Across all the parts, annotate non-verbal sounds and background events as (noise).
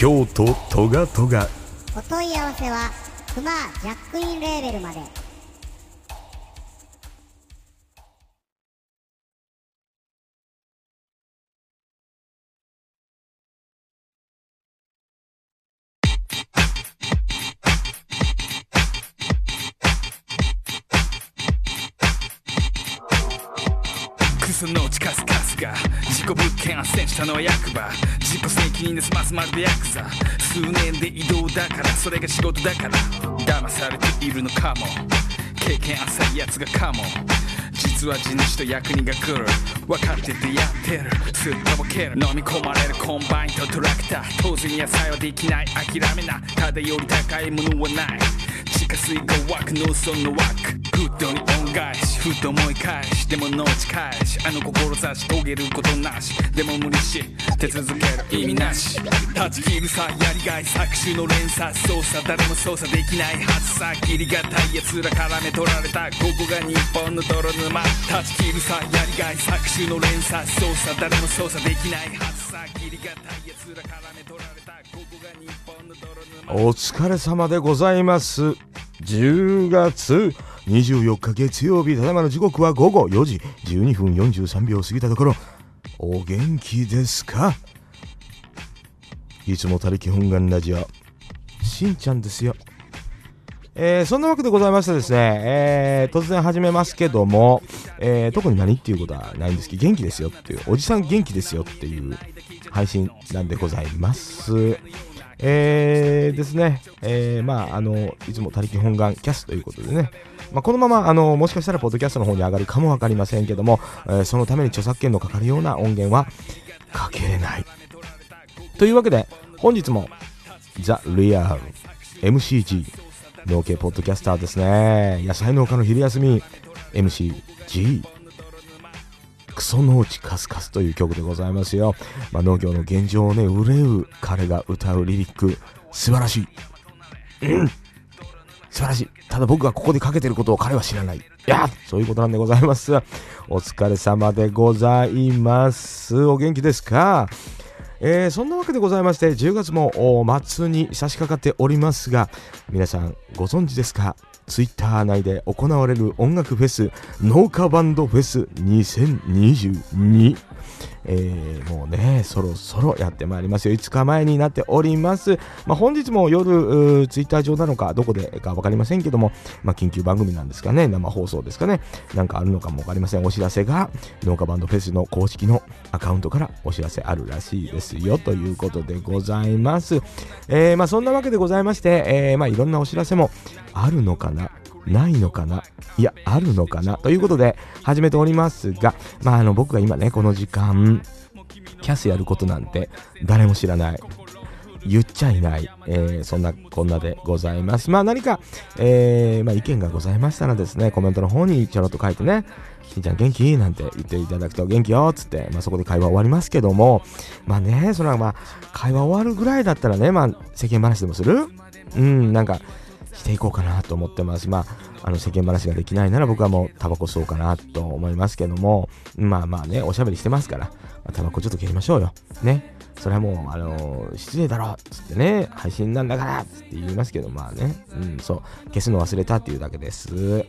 京都トガトガ。お問い合わせはクマジャックインレーベルまで。クソの地カスカスが事故物件斡旋したのは役場自己責任で済ますまるでヤクザ数年で移動だからそれが仕事だから騙されているのかも。経験浅いやつがかも。実は地主と役人が来る。分かっててやってる。すっとぼける。飲み込まれるコンバインとトラクター。当然野菜はできない。諦めな。ただより高いものはない。地下水が湧く農村の枠フットに恩返しふと思い返しでも農地返しあの志遂げることなしでも無理し手続ける意味なし断ち切るさやりがい搾取の連鎖操作誰も操作できないはずさ切りがたい奴ら絡め取られたここが日本の泥沼断ち切るさやりがい搾取の連鎖操作誰も操作できないはずさ切りがたい奴ら絡め取られたここが日本の泥沼お疲れ様でございます。10月24日月曜日ただいまの時刻は午後4時12分43秒過ぎたところお元気ですか？いつも他力本願ラジオしんちゃんですよえーそんなわけでございましてですね、えー突然始めますけども、えー特に何っていうことはないんですけど、元気ですよっていう、おじさん元気ですよっていう配信なんでございます。えーですね、えーまあ、あの、いつも他力本願キャスということでね、まあ、このまま、あの、もしかしたらポッドキャストの方に上がるかもわかりませんけども、えーそのために著作権のかかるような音源はかけれない。というわけで、本日も、ザ・リアル MCG 農系ポッドキャスターですね。野菜農家の昼休み MCG クソ農地カスカスという曲でございますよ。まあ、農業の現状をね、憂う彼が歌うリリック、素晴らしい。うん素晴らしい。ただ僕がここでかけてることを彼は知らない。いやそういうことなんでございます。お疲れ様でございます。お元気ですか？えーそんなわけでございまして、10月も末に差し掛かっておりますが、皆さんご存知ですか？ツイッター内で行われる音楽フェス、農家バンドフェス2022。えーもうね、そろそろやってまいりますよ。5日前になっております。まあ、本日も夜、ツイッター上なのか、どこでかわかりませんけども、まあ、緊急番組なんですかね、生放送ですかね、なんかあるのかもわかりません。お知らせが、農家バンドフェスの公式のアカウントからお知らせあるらしいですよ、ということでございます。えーまあ、そんなわけでございまして、えーまあ、いろんなお知らせもあるのかなないのかな？いや、あるのかな？ということで始めておりますが、まあ、あの、僕が今ね、この時間、キャスやることなんて誰も知らない。言っちゃいない、えーそんなこんなでございます。まあ何か、えーまあ、意見がございましたらですね、コメントの方にちょろっと書いてね、しんちゃん元気？なんて言っていただくと元気よっつって、まあそこで会話終わりますけども、まあね、それはまあ会話終わるぐらいだったらね、まあ世間話でもする？うん、なんかしていこうかなと思ってます。まあ、あの世間話ができないなら僕はもうタバコ吸おうかなと思いますけども、まあまあね、おしゃべりしてますから、タバコちょっと切りましょうよ。ね。それはもう、あのー失礼だろっつってね、配信なんだからっつって言いますけど、まあね、うん、そう、消すの忘れたっていうだけです。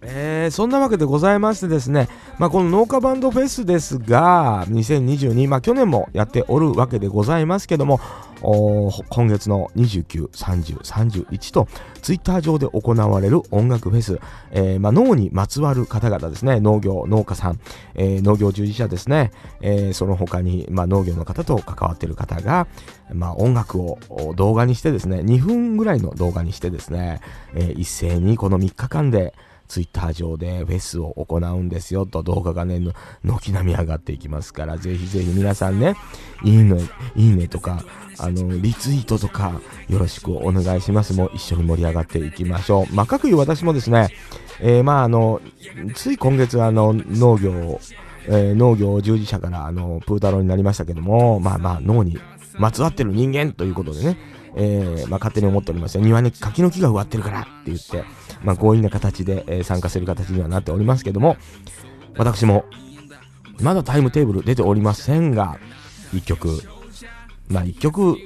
えーそんなわけでございましてですね、まあ、この農家バンドフェスですが、2022、まあ、去年もやっておるわけでございますけども、お今月の29、30、31と、ツイッター上で行われる音楽フェス、えーまあ、農にまつわる方々ですね、農業、農家さん、えー農業従事者ですね、えーその他に、まあ、農業の方と関わっている方が、まあ、音楽を動画にしてですね、2分ぐらいの動画にしてですね、えー一斉にこの3日間でツイッター上でフェスを行うんですよと動画がね、軒並み上がっていきますから、ぜひぜひ皆さんね、いいね、いいねとか、あの、リツイートとか、よろしくお願いします。もう一緒に盛り上がっていきましょう。まあ、各いう私もですね、えー、まあ、あの、つい今月、あの、農業、えー、農業従事者から、あの、プータローになりましたけども、まあまあ、脳にまつわってる人間ということでね、えー、まあ、勝手に思っておりますよ。庭に柿の木が植わってるからって言って、まあ、強引な形で、え、参加する形にはなっておりますけども、私も、まだタイムテーブル出ておりませんが、1曲、まあ1曲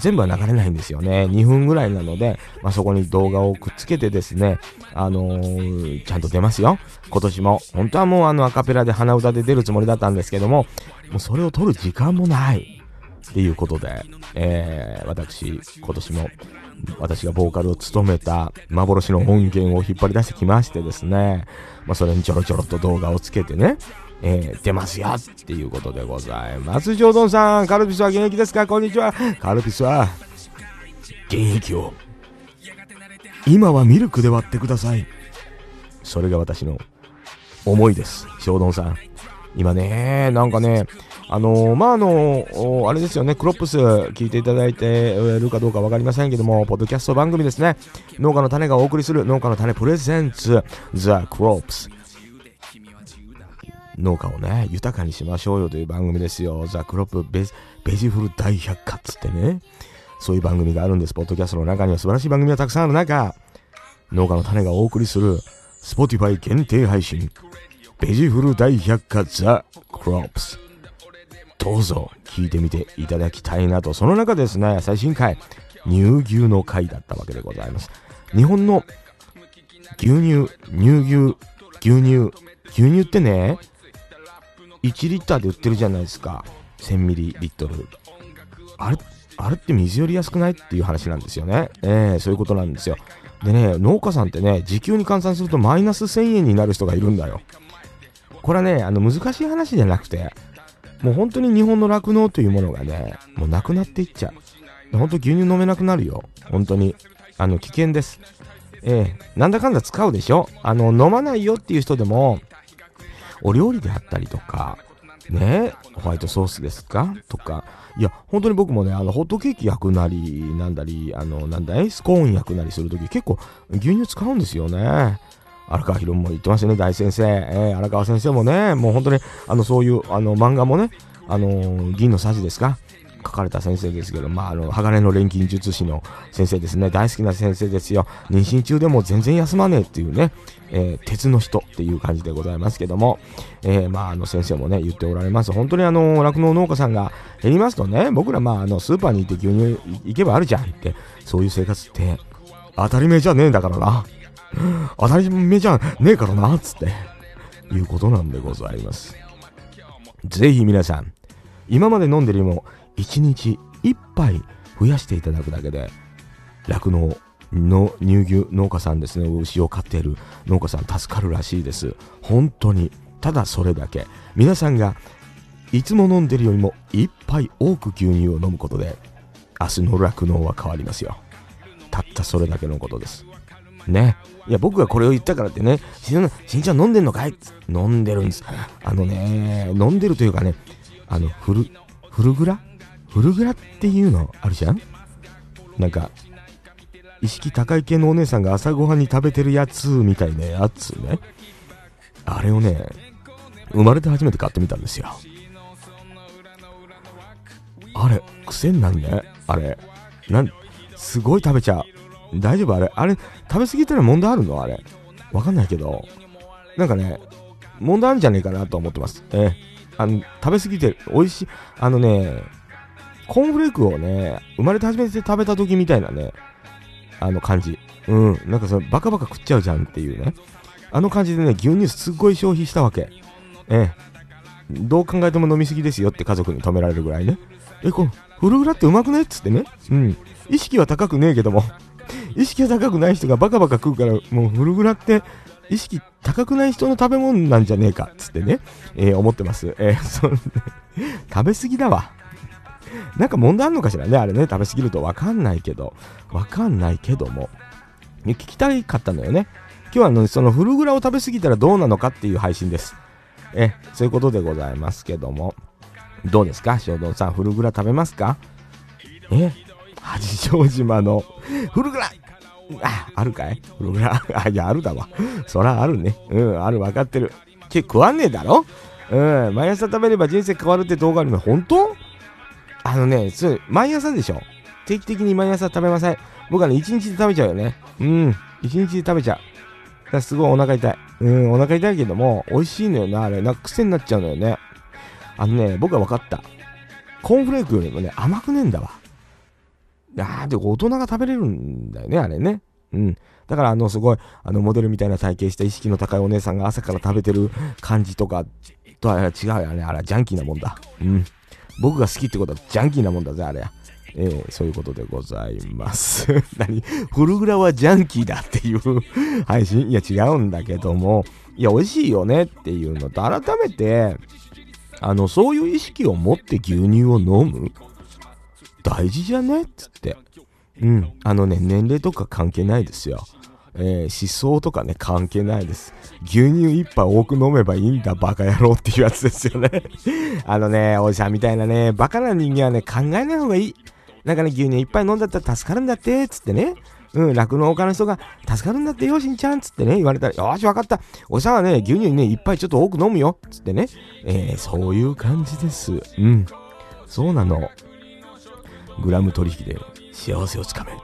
全部は流れないんですよね。2分ぐらいなので、まあそこに動画をくっつけてですね、あのー、ちゃんと出ますよ。今年も。本当はもうあのアカペラで鼻歌で出るつもりだったんですけども、もうそれを撮る時間もない。っていうことで、えー、私、今年も私がボーカルを務めた幻の音源を引っ張り出してきましてですね、まあ、それにちょろちょろと動画をつけてね、えー、出ますよっていうことでございます。ジョドンさん、カルピスは現役ですか？こんにちは。カルピスは、現役を。今はミルクで割ってください。それが私の思いです。ショードンさん。今ね、なんかね、あのー、まあ、あのー、あれですよね、クロップス聞いていただいてるかどうか分かりませんけども、ポッドキャスト番組ですね、農家の種がお送りする農家の種プレゼンツ、ザ・クロップス。農家をね、豊かにしましょうよという番組ですよ。ザ・クロップベベジフル大百科っつってね、そういう番組があるんです。ポッドキャストの中には素晴らしい番組がたくさんある中、農家の種がお送りする、Spotify 限定配信、ベジフル大百科ザ・クロップス。どうぞ聞いてみていただきたいなと。その中ですね、最新回、乳牛の回だったわけでございます。日本の牛乳、乳牛、牛乳、牛乳ってね、1リッターで売ってるじゃないですか。1000ミリリットル。あれ、あれって水より安くないっていう話なんですよね。えー、そういうことなんですよ。でね、農家さんってね、時給に換算するとマイナス1000円になる人がいるんだよ。これはね、あの難しい話じゃなくて、もう本当に日本の酪農というものがね、もうなくなっていっちゃう。本当牛乳飲めなくなるよ。本当に。あの、危険です。ええー、なんだかんだ使うでしょあの、飲まないよっていう人でも、お料理であったりとか、ね、ホワイトソースですか？とか、いや、本当に僕もね、あの、ホットケーキ焼くなり、なんだり、あの、なんだい、スコーン焼くなりするとき、結構牛乳使うんですよね。荒川博も言ってますよね、大先生。えー、荒川先生もね、もう本当に、あの、そういう、あの、漫画もね、あの、銀のさじですか書かれた先生ですけど、まあ、あの、鋼の錬金術師の先生ですね。大好きな先生ですよ。妊娠中でも全然休まねえっていうね、えー、鉄の人っていう感じでございますけども、えー、まあ、あの、先生もね、言っておられます。本当にあの、酪農農家さんが減りますとね、僕らまあ、あの、スーパーに行って牛乳行けばあるじゃんって、そういう生活って、当たり前じゃねえんだからな。当たり前じゃねえからな、つって、いうことなんでございます。ぜひ皆さん、今まで飲んでるよりも1日1杯増やしていただくだけで、酪農の乳牛農家さんですね、牛を飼っている農家さん助かるらしいです。本当に。ただそれだけ。皆さんがいつも飲んでるよりも1杯多く牛乳を飲むことで、明日の酪農は変わりますよ。たったそれだけのことです。ね。いや、僕がこれを言ったからってね、しんちゃん飲んでんのかい？飲んでるんです。あのね、飲んでるというかね、あの、フル、フルグラフルグラっていうのあるじゃん？なんか、意識高い系のお姉さんが朝ごはんに食べてるやつみたいなやつね。あれをね、生まれて初めて買ってみたんですよ。あれ、癖になんね？あれ。なん、すごい食べちゃう。大丈夫？あれあれ、食べ過ぎたら問題あるの？あれ。わかんないけど、なんかね、問題あるんじゃねえかなと思ってます。えー、あの、食べ過ぎて美味しい、あのね、コーンフレークをね、生まれて初めて食べた時みたいなね、あの感じ。うん、なんかそのバカバカ食っちゃうじゃんっていうね。あの感じでね、牛乳すっごい消費したわけ。えー、どう考えても飲みすぎですよって家族に止められるぐらいね。え、この、フルグラってうまくね？っつってね。うん。意識は高くねえけども、意識が高くない人がバカバカ食うから、もうフルグラって意識高くない人の食べ物なんじゃねえかつってね、えー、思ってます。えー、(laughs) そ (laughs) 食べ過ぎだわ。なんか問題あんのかしらね、あれね、食べ過ぎるとわかんないけど、わかんないけども。聞きたかったのよね。今日はあのそのフルグラを食べ過ぎたらどうなのかっていう配信ですえそういうことでございますけどもどうですか？衝動さんフルグラ食べますか？え八丈島のフルグラあ、あるかい？フルグラあ、いや、あるだわ。そらあるね。うん、ある、分かってる。結食わねえだろ？うん、毎朝食べれば人生変わるって動画あるの、本当？あのね、そ毎朝でしょ？定期的に毎朝食べません。僕はね、一日で食べちゃうよね。うん、一日で食べちゃう。だすごいお腹痛い。うん、お腹痛いけども、美味しいのよな、あれ。なんか癖になっちゃうのよね。あのね、僕は分かった。コーンフレークよりもね、甘くねえんだわ。あーで、大人が食べれるんだよね、あれね。うん。だから、あの、すごい、あの、モデルみたいな体型した意識の高いお姉さんが朝から食べてる感じとかとは違うよね。あれジャンキーなもんだ。うん。僕が好きってことはジャンキーなもんだぜ、あれ。えー、そういうことでございます。(laughs) 何？フルグラはジャンキーだっていう配信？いや、違うんだけども、いや、美味しいよねっていうのと、改めて、あの、そういう意識を持って牛乳を飲む？大事じゃね？っつって。うん。あのね、年齢とか関係ないですよ。えー、思想とかね、関係ないです。牛乳一杯多く飲めばいいんだ、バカ野郎っていうやつですよね (laughs) あのね、おじさんみたいなね、バカな人間はね、考えない方がいい。なんかね、牛乳一杯飲んだったら助かるんだって、つってね。うん、酪農家の人が、助かるんだってよ、しんちゃんつってね、言われたら、よし、わかった。おじさんはね、牛乳ね、一杯ちょっと多く飲むよ、つってね。えー、そういう感じです。うん。そうなの。グラム取引で幸せをつかめる。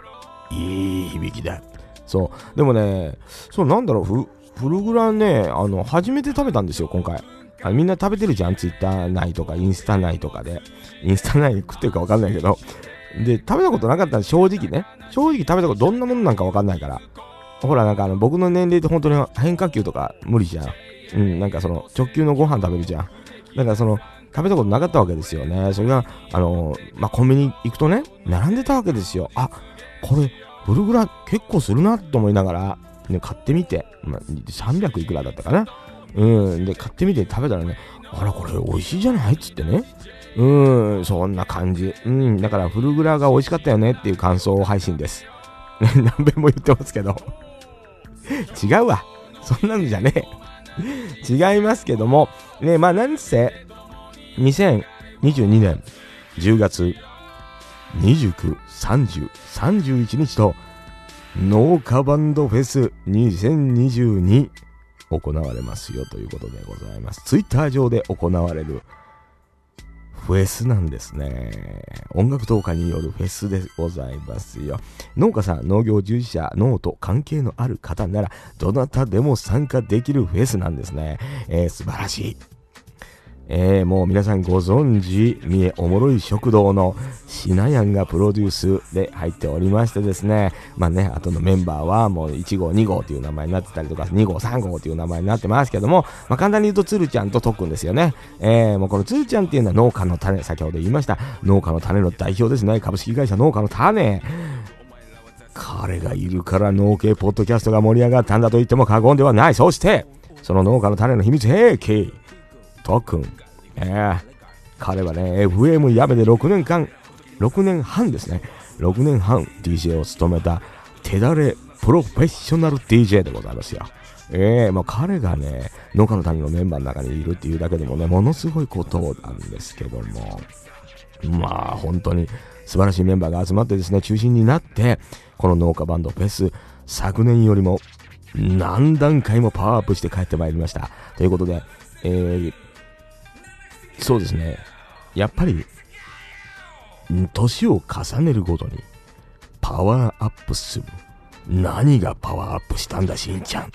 いい響きだ。そう。でもね、そうなんだろう、フルグラね、あの、初めて食べたんですよ、今回。あみんな食べてるじゃん、ツイッター内とか、インスタ内とかで。インスタ内食ってるか分かんないけど。で、食べたことなかったん正直ね。正直食べたことどんなものなんか分かんないから。ほら、なんかあの、僕の年齢って本当に変化球とか無理じゃん。うん、なんかその、直球のご飯食べるじゃん。だからその、食べたことなかったわけですよね。それが、あのまあ、コンビニ行くとね、並んでたわけですよ。あ、これ、ブルグラ結構するなと思いながら、ね、買ってみて、まあ、300いくらだったかな。うん、で、買ってみて食べたらね、あら、これ美味しいじゃないっつってね。うん、そんな感じ。うん、だからフルグラが美味しかったよねっていう感想配信です。(laughs) 何べも言ってますけど違うわ。そんなのじゃねえ。違いますけども、ね、まあ、なんせ、2022年10月29、30、31日と農家バンドフェス2022行われますよということでございます。ツイッター上で行われるフェスなんですね。音楽投下によるフェスでございますよ。農家さん、農業従事者、農と関係のある方なら、どなたでも参加できるフェスなんですね。えー、素晴らしい。えー、もう皆さんご存知、三重おもろい食堂のシナヤンがプロデュースで入っておりましてですね、まあね、あとのメンバーはもう1号、2号という名前になってたりとか、2号、3号という名前になってますけども、まあ簡単に言うとつるちゃんと特訓ですよね。えー、もうこのつるちゃんっていうのは農家の種、先ほど言いました、農家の種の代表ですね。株式会社農家の種。彼がいるから農系ポッドキャストが盛り上がったんだと言っても過言ではない。そして、その農家の種の秘密兵器。とくん。え、彼はね、FM やめで6年間、6年半ですね。6年半 DJ を務めた手だれプロフェッショナル DJ でございますよ。ええー、もう彼がね、農家の谷のメンバーの中にいるっていうだけでもね、ものすごいことなんですけども、まあ本当に素晴らしいメンバーが集まってですね、中心になって、この農家バンドフェス、昨年よりも何段階もパワーアップして帰ってまいりました。ということで、えー、そうですね。やっぱり、年を重ねるごとに、パワーアップする。何がパワーアップしたんだ、しんちゃん。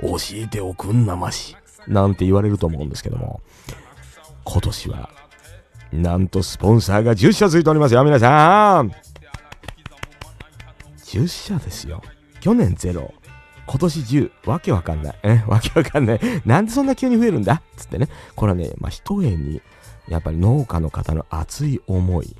教えておくんなまし。なんて言われると思うんですけども、今年は、なんとスポンサーが10社ついておりますよ、皆さん。10社ですよ。去年ゼロ。今年10、わけわかんない。え、わけわかんない。(laughs) なんでそんな急に増えるんだ？つってね。これはね、まあ、一重に、やっぱり農家の方の熱い思い。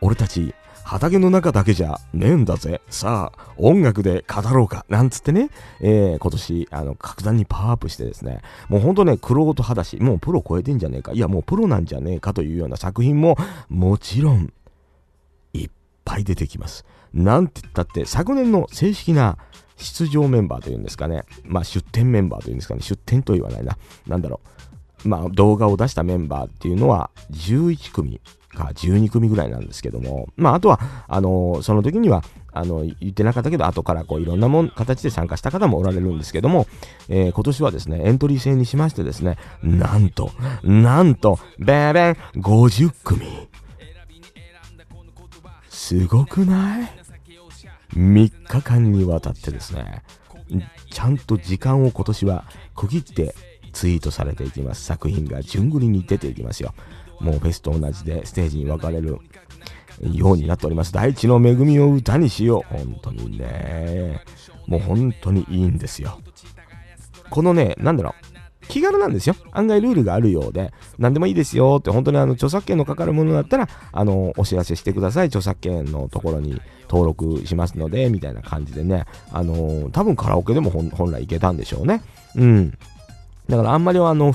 俺たち、畑の中だけじゃねえんだぜ。さあ、音楽で語ろうか。なんつってね、えー、今年、あの、格段にパワーアップしてですね、もうほんとね、クロート裸足、もうプロ超えてんじゃねえか。いや、もうプロなんじゃねえかというような作品も、もちろん、いっぱい出てきます。なんて言ったって、昨年の正式な出場メンバーというんですかね、まあ出展メンバーというんですかね、出展と言わないな、なんだろう、まあ動画を出したメンバーっていうのは11組か12組ぐらいなんですけども、まああとは、あのその時には、あの言ってなかったけど、後からこういろんなもん形で参加した方もおられるんですけども、えー今年はですね、エントリー制にしましてですね、なんと、なんと、べーべん50組。すごくない？?3 日間にわたってですね、ちゃんと時間を今年は区切ってツイートされていきます。作品が順繰りに出ていきますよ。もうフェスと同じでステージに分かれるようになっております。大地の恵みを歌にしよう。本当にね。もう本当にいいんですよ。このね、なんだろう。気軽なんですよ。案外ルールがあるようで、何でもいいですよって、本当にあの著作権のかかるものだったら、あの、お知らせしてください。著作権のところに登録しますので、みたいな感じでね、あの、多分カラオケでも本来いけたんでしょうね。うん。だからあんまりあの、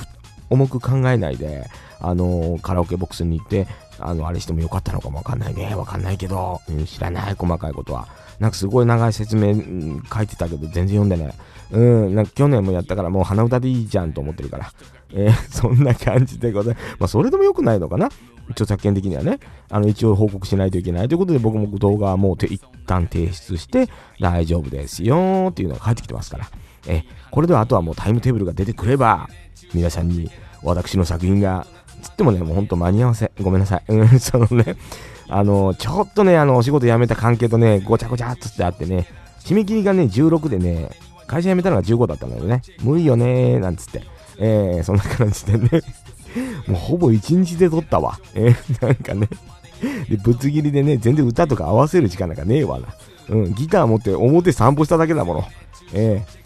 重く考えないで、あの、カラオケボックスに行って、あの、あれしてもよかったのかもわかんないね。わかんないけど、うん知らない、細かいことは。なんかすごい長い説明、うん書いてたけど、全然読んでない。うん、なんか去年もやったからもう鼻歌でいいじゃんと思ってるから。えーそんな感じでございます。まあ、それでも良くないのかな著作権的にはね。あの、一応報告しないといけないということで、僕も動画はもうて一旦提出して、大丈夫ですよっていうのが返ってきてますから。えこれではあとはもうタイムテーブルが出てくれば、皆さんに私の作品が、つってもね、もうほんと間に合わせ。ごめんなさい。うん、そのね、あの、ちょっとね、あの、お仕事辞めた関係とね、ごちゃごちゃっつってあってね、締め切りがね、16でね、会社辞めたのが15だったのよね。無理よねー、なんつって。えー、そんな感じでね、もうほぼ1日で撮ったわ。えー、なんかね、で、ぶつ切りでね、全然歌とか合わせる時間なんかねえわな。うん、ギター持って表散歩しただけだもの。えー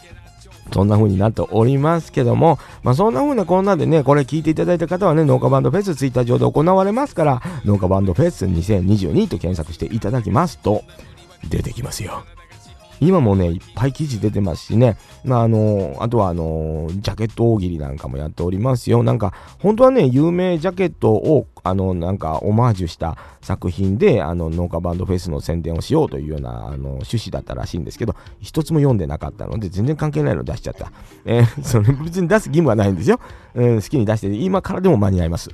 そんな風になっておりますけども、まあそんな風なこんなでね、これ聞いていただいた方はね、農家バンドフェスツイッター上で行われますから、農家バンドフェス2022と検索していただきますと、出てきますよ。今もね、いっぱい記事出てますしね、まああの、あとはあの、ジャケット大喜利なんかもやっておりますよ。なんか、本当はね、有名ジャケットを、あの、なんか、オマージュした作品で、あの、農家バンドフェスの宣伝をしようというような、あの、趣旨だったらしいんですけど、一つも読んでなかったので、全然関係ないの出しちゃった。えーそれ別に出す義務はないんですよ。うん、好きに出して、今からでも間に合います。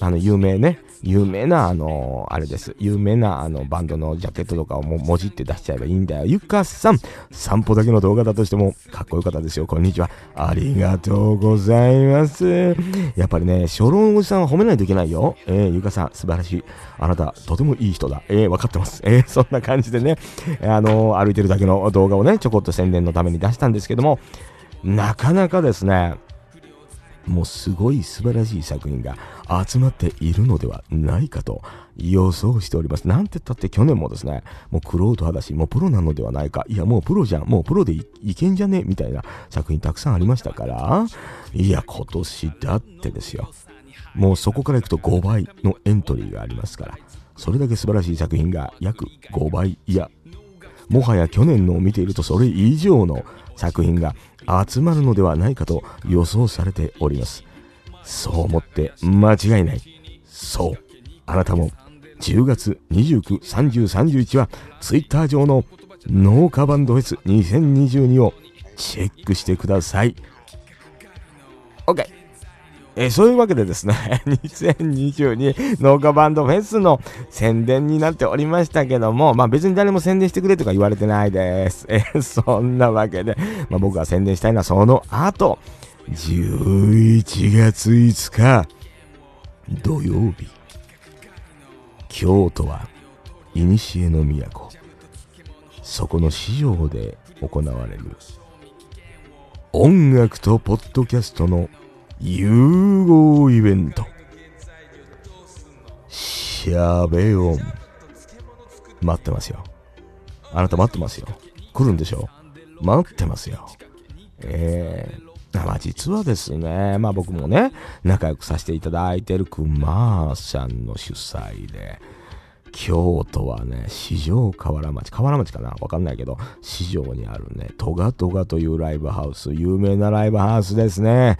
あの、有名ね、有名な、あのあれです。有名な、あの、バンドのジャケットとかをもう文字って出しちゃえばいいんだよ。ゆかさん、散歩だけの動画だとしても、かっこよかったですよ。こんにちは。ありがとうございます。やっぱりね、初老のおじさんは褒めないといけないよ。えー、ゆかさん、素晴らしい。あなた、とてもいい人だ。えー、わかってます。えー、そんな感じでね、あの歩いてるだけの動画をね、ちょこっと宣伝のために出したんですけども、なかなかですね、もうすごい素晴らしい作品が集まっているのではないかと予想しております。なんて言ったって去年もですね、もうクロート派だし、もうプロなのではないか。いや、もうプロじゃん。もうプロでいいけんじゃねみたいな作品たくさんありましたから、いや、今年だってですよ。もうそこからいくと5倍のエントリーがありますから、それだけ素晴らしい作品が約5倍、いや、もはや去年のを見ているとそれ以上の作品が集まるのではないかと予想されております。そう思って間違いない。そう。あなたも10月29、30、31は Twitter 上の農家バンドフェス2022をチェックしてください。OK。えーそういうわけでですね、(laughs) 2022農家バンドフェスの宣伝になっておりましたけども、まあ別に誰も宣伝してくれとか言われてないです。(laughs) えーそんなわけで、まあ僕が宣伝したいのはその後、11月5日、土曜日、京都は、古の都、そこの市場で行われる、音楽とポッドキャストの融合イベント。しゃべ音。待ってますよ。あなた待ってますよ。来るんでしょ？待ってますよ。えー、まあ実はですね、まあ僕もね、仲良くさせていただいてるくまーさんの主催で、京都はね、四条河原町、河原町かな？わかんないけど、四条にあるね、トガトガというライブハウス、有名なライブハウスですね。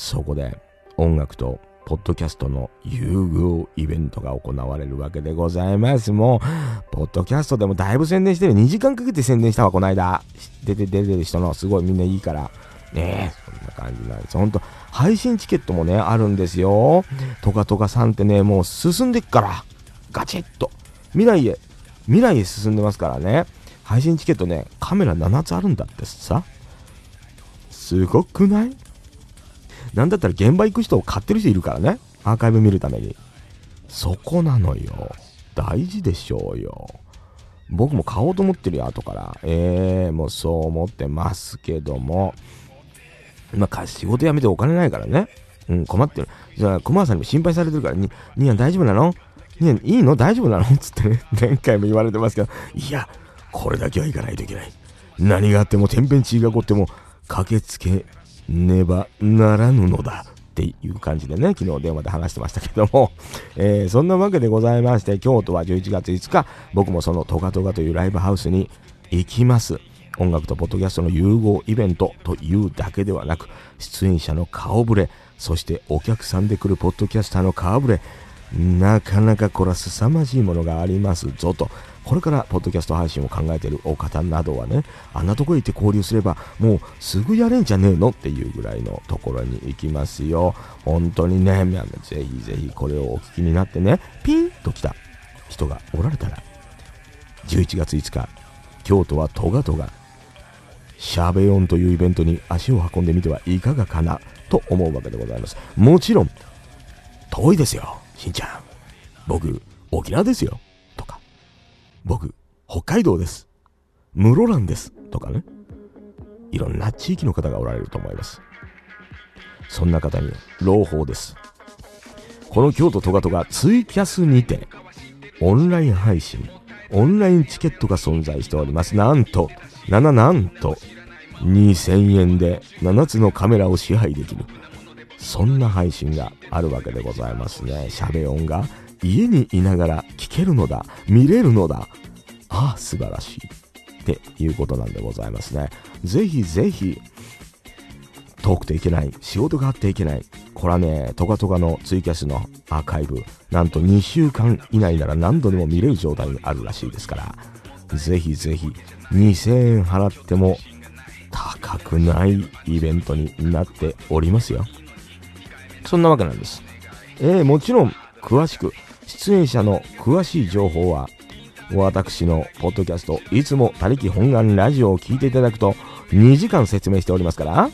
そこで音楽とポッドキャストの優遇イベントが行われるわけでございます。もう、ポッドキャストでもだいぶ宣伝してる。2時間かけて宣伝したわ、この間。出て出てる人のすごいみんないいから。ねえ、そんな感じなんです。ほんと、配信チケットもね、あるんですよ。トカトカさんってね、もう進んでっから。ガチッと。未来へ、未来へ進んでますからね。配信チケットね、カメラ7つあるんだってさ。すごくない？なんだったら現場行く人を買ってる人いるからね。アーカイブ見るために。そこなのよ。大事でしょうよ。僕も買おうと思ってるよ、後から。ええー、もうそう思ってますけども。まあ、仕事辞めてお金ないからね。うん、困ってる。じゃあ、熊さんにも心配されてるから、に、にやん大丈夫なの？にやん、いいの？大丈夫なの？つってね、前回も言われてますけど、いや、これだけは行かないといけない。何があっても天変地異が起こっても、駆けつけねばならぬのだ。っていう感じでね、昨日電話で話してましたけども、(laughs) えー、そんなわけでございまして、京都は11月5日、僕もそのトガトガというライブハウスに行きます。音楽とポッドキャストの融合イベントというだけではなく、出演者の顔ぶれ、そしてお客さんで来るポッドキャスターの顔ぶれ、なかなかこれは凄まじいものがありますぞと。これからポッドキャスト配信を考えているお方などはね、あんなところ行って交流すれば、もうすぐやれんじゃねえのっていうぐらいのところに行きますよ。本当にね、ぜひぜひこれをお聞きになってね、ピンと来た人がおられたら、11月5日、京都はトガトガ、シャベオンというイベントに足を運んでみてはいかがかなと思うわけでございます。もちろん、遠いですよ、しんちゃん。僕、沖縄ですよ。僕、北海道です。室蘭です。とかね。いろんな地域の方がおられると思います。そんな方に朗報です。この京都トガトガツイキャスにて、オンライン配信、オンラインチケットが存在しております。なんと、なななんと、2000円で7つのカメラを支配できる。そんな配信があるわけでございますね。シャベ音が家にいながら聞けるのだ、見れるのだ。ああ、素晴らしい。っていうことなんでございますね。ぜひぜひ、遠くていけない、仕事があっていけない。これはね、トカトカのツイキャスのアーカイブ、なんと2週間以内なら何度でも見れる状態にあるらしいですから、ぜひぜひ、2000円払っても高くないイベントになっておりますよ。そんなわけなんです。えー、もちろん、詳しく、出演者の詳しい情報は、私のポッドキャスト、いつも他力本願ラジオを聞いていただくと、2時間説明しておりますから、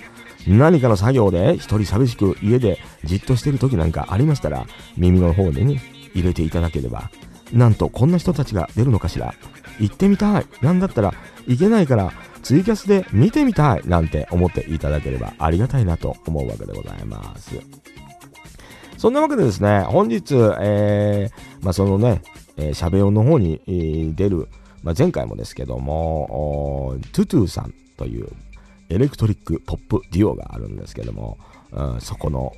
何かの作業で一人寂しく家でじっとしてる時なんかありましたら、耳の方でね、入れていただければ、なんとこんな人たちが出るのかしら。行ってみたい。なんだったら、行けないから、ツイキャスで見てみたい。なんて思っていただければありがたいなと思うわけでございます。そんなわけでですね、本日、えー、まあ、そのね、えー、しゃべ音の方に、えー出る、まあ、前回もですけども、おートゥトゥさんというエレクトリックポップデュオがあるんですけども、ん、そこの、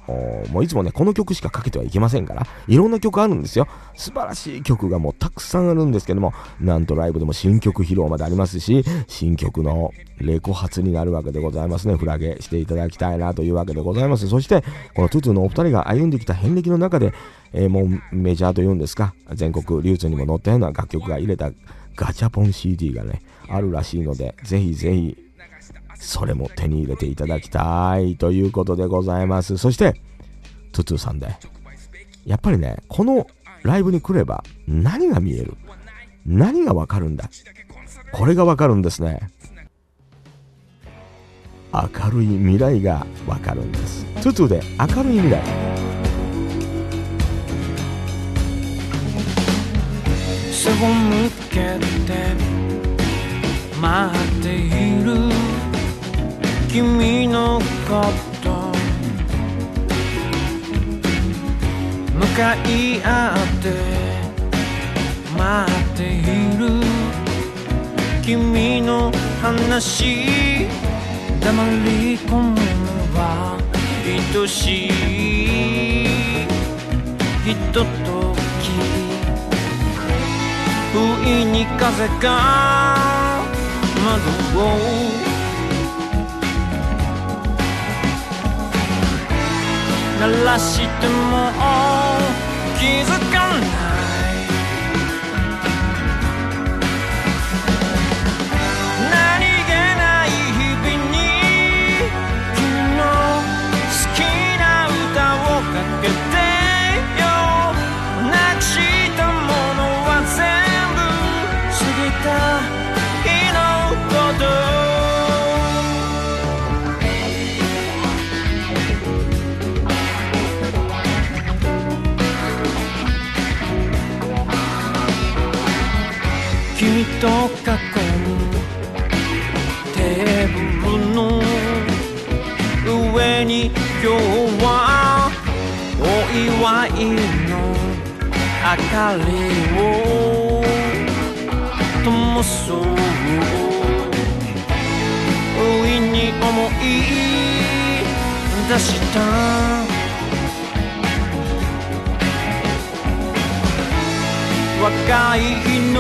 もういつもね、この曲しかかけてはいけませんから、いろんな曲あるんですよ。素晴らしい曲がもうたくさんあるんですけども、なんとライブでも新曲披露までありますし、新曲のレコ発になるわけでございますね。フラゲしていただきたいなというわけでございます。そして、このトゥトゥのお二人が歩んできた遍歴の中で、えーもうメジャーというんですか、全国流通にも載ったような楽曲が入れたガチャポン CD がね、あるらしいので、ぜひぜひ、それも手に入れていただきたいということでございます。そして、トゥトゥさんで、やっぱりね、このライブに来れば何が見える？何がわかるんだ？これがわかるんですね。明るい未来がわかるんです。トゥトゥで明るい未来。背を向けて待っている君のこと。向かい合って待っている。君の話黙り込むのは愛しい。ひととき不意に風が窓を鳴らしても気づかない今日はお祝いの明かりを灯そう。不意に思い出した。若いの